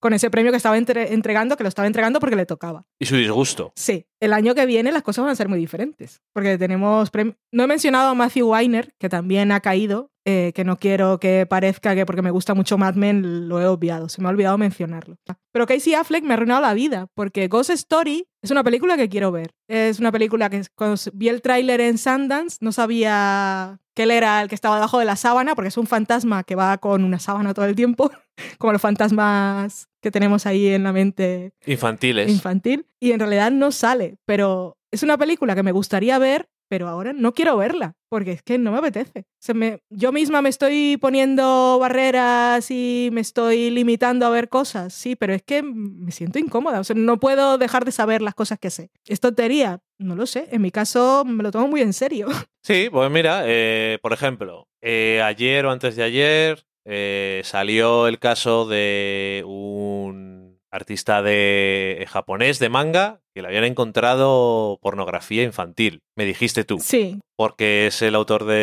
con ese premio que estaba entre- entregando, que lo estaba entregando porque le tocaba. Y su disgusto. Sí, el año que viene las cosas van a ser muy diferentes, porque tenemos... No he mencionado a Matthew Weiner, que también ha caído, eh, que no quiero que parezca que porque me gusta mucho Mad Men lo he obviado, se me ha olvidado mencionarlo. Pero Casey Affleck me ha arruinado la vida, porque Ghost Story es una película que quiero ver. Es una película que cuando vi el tráiler en Sundance no sabía que él era el que estaba debajo de la sábana, porque es un fantasma que va con una sábana todo el tiempo, como los fantasmas que tenemos ahí en la mente Infantiles. infantil y en realidad no sale, pero es una película que me gustaría ver, pero ahora no quiero verla porque es que no me apetece. Se me, yo misma me estoy poniendo barreras y me estoy limitando a ver cosas, sí, pero es que me siento incómoda, o sea, no puedo dejar de saber las cosas que sé. ¿Es tontería? No lo sé, en mi caso me lo tomo muy en serio. Sí, pues mira, eh, por ejemplo, eh, ayer o antes de ayer eh, salió el caso de un artista de japonés de manga que le habían encontrado pornografía infantil. Me dijiste tú, Sí, porque es el autor de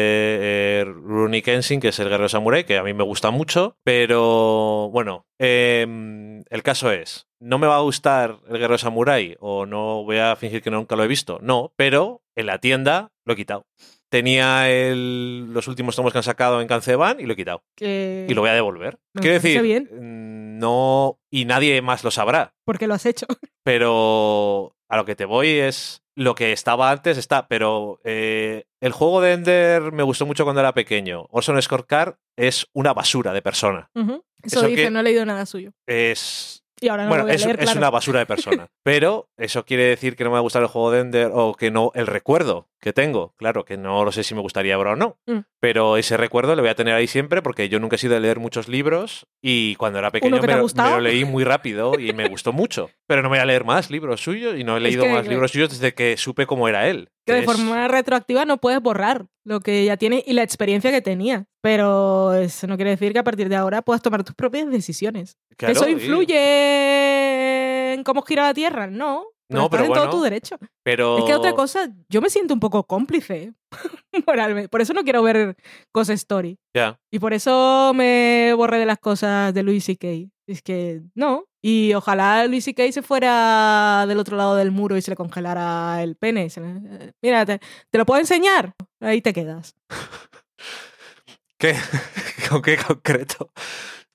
eh, Rurouni Kenshin, que es el guerrero samurai, que a mí me gusta mucho, pero bueno, em, el caso es, no me va a gustar el guerrero samurai o no voy a fingir que nunca lo he visto, no, pero en la tienda lo he quitado. Tenía el- los últimos tomos que han sacado en Canceban y lo he quitado. que... Y lo voy a devolver. Me Quiero decir, bien. mm, no, y nadie más lo sabrá. porque lo has hecho. Pero a lo que te voy es lo que estaba antes está, pero eh, el juego de Ender me gustó mucho cuando era pequeño. Orson Scorecard es una basura de persona. Eso, Eso dice, que- no he leído nada suyo. Es Y ahora no bueno, lo voy a es, leer, es claro. una basura de persona. Pero eso quiere decir que no me va a gustar el juego de Ender o que no el recuerdo que tengo. Claro, que no lo sé si me gustaría ahora o no. Mm. Pero ese recuerdo lo voy a tener ahí siempre porque yo nunca he sido de leer muchos libros y cuando era pequeño me, lo- gustado? me lo leí muy rápido y me gustó mucho. Pero no voy a leer más libros suyos y no he leído que- más libros suyos desde que supe cómo era él. Que de Es- forma retroactiva no puedes borrar lo que ya tiene y la experiencia que tenía. Pero eso no quiere decir que a partir de ahora puedas tomar tus propias decisiones. claro, ¿Eso y- influye en cómo gira la Tierra? No. No, pero en bueno. todo tu derecho. Pero Es que otra cosa, yo me siento un poco cómplice moralmente. Por eso no quiero ver Ghost Story. Ya. Y por eso me borré de las cosas de Louis C.K. Es que no. Y ojalá Louis C.K. se fuera del otro lado del muro y se le congelara el pene. Le- Mira, te, te lo puedo enseñar. Ahí te quedas. ¿Qué? ¿Con qué concreto?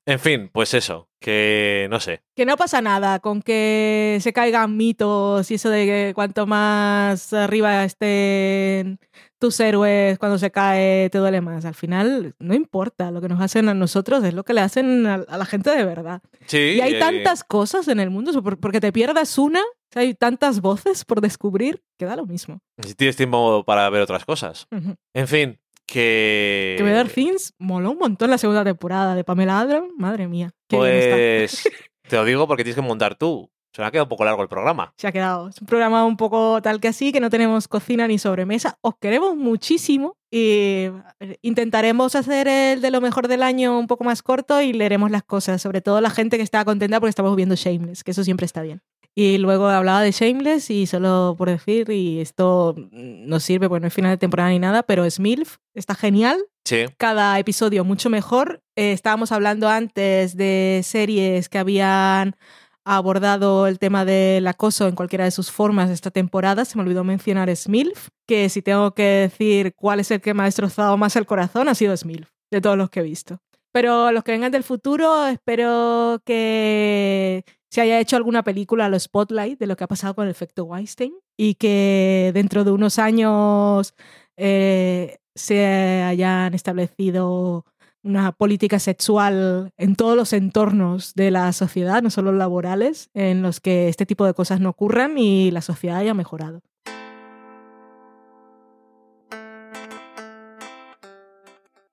En fin, pues eso, que no sé. Que no pasa nada con que se caigan mitos y eso de que cuanto más arriba estén tus héroes, cuando se cae te duele más. Al final no importa, lo que nos hacen a nosotros es lo que le hacen a, a la gente de verdad. Sí. Y hay eh, tantas cosas en el mundo, porque te pierdas una, hay tantas voces por descubrir, que da lo mismo. Si tienes tiempo para ver otras cosas. En fin, que. Que Better Things moló un montón la segunda temporada de Pamela Adlon, madre mía. qué bien está. Pues te lo digo porque tienes que montar tú. Se me ha quedado un poco largo el programa. Se ha quedado. Es un programa un poco tal que así, que no tenemos cocina ni sobremesa. Os queremos muchísimo y eh, intentaremos hacer el de lo mejor del año un poco más corto y leeremos las cosas. Sobre todo la gente que está contenta porque estamos viendo Shameless, que eso siempre está bien. Y luego hablaba de Shameless y solo por decir, y esto no sirve porque no es final de temporada ni nada, pero es MILF, está genial. Sí. Cada episodio mucho mejor. Eh, estábamos hablando antes de series que habían abordado el tema del acoso en cualquiera de sus formas esta temporada. Se me olvidó mencionar Smilf, que si tengo que decir cuál es el que me ha destrozado más el corazón, ha sido Smilf, de todos los que he visto. Pero los que vengan del futuro, espero que se haya hecho alguna película a los spotlight de lo que ha pasado con el efecto Weinstein y que dentro de unos años eh, se hayan establecido una política sexual en todos los entornos de la sociedad, no solo laborales, en los que este tipo de cosas no ocurran y la sociedad haya mejorado.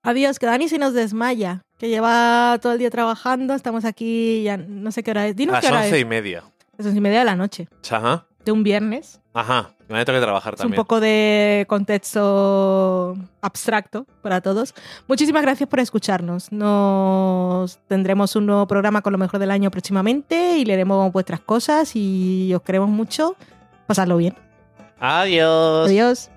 Adiós, que Dani se nos desmaya, que lleva todo el día trabajando, estamos aquí, ya no sé qué hora es. Dinos A qué las hora once es. y media. Las once y media de la noche, Ajá. De un viernes. Ajá. Me voy a tener que trabajar Es un también. poco de contexto abstracto para todos. Muchísimas gracias por escucharnos. Nos tendremos un nuevo programa con lo mejor del año próximamente y leeremos vuestras cosas y os queremos mucho. Pasadlo bien. Adiós. Adiós.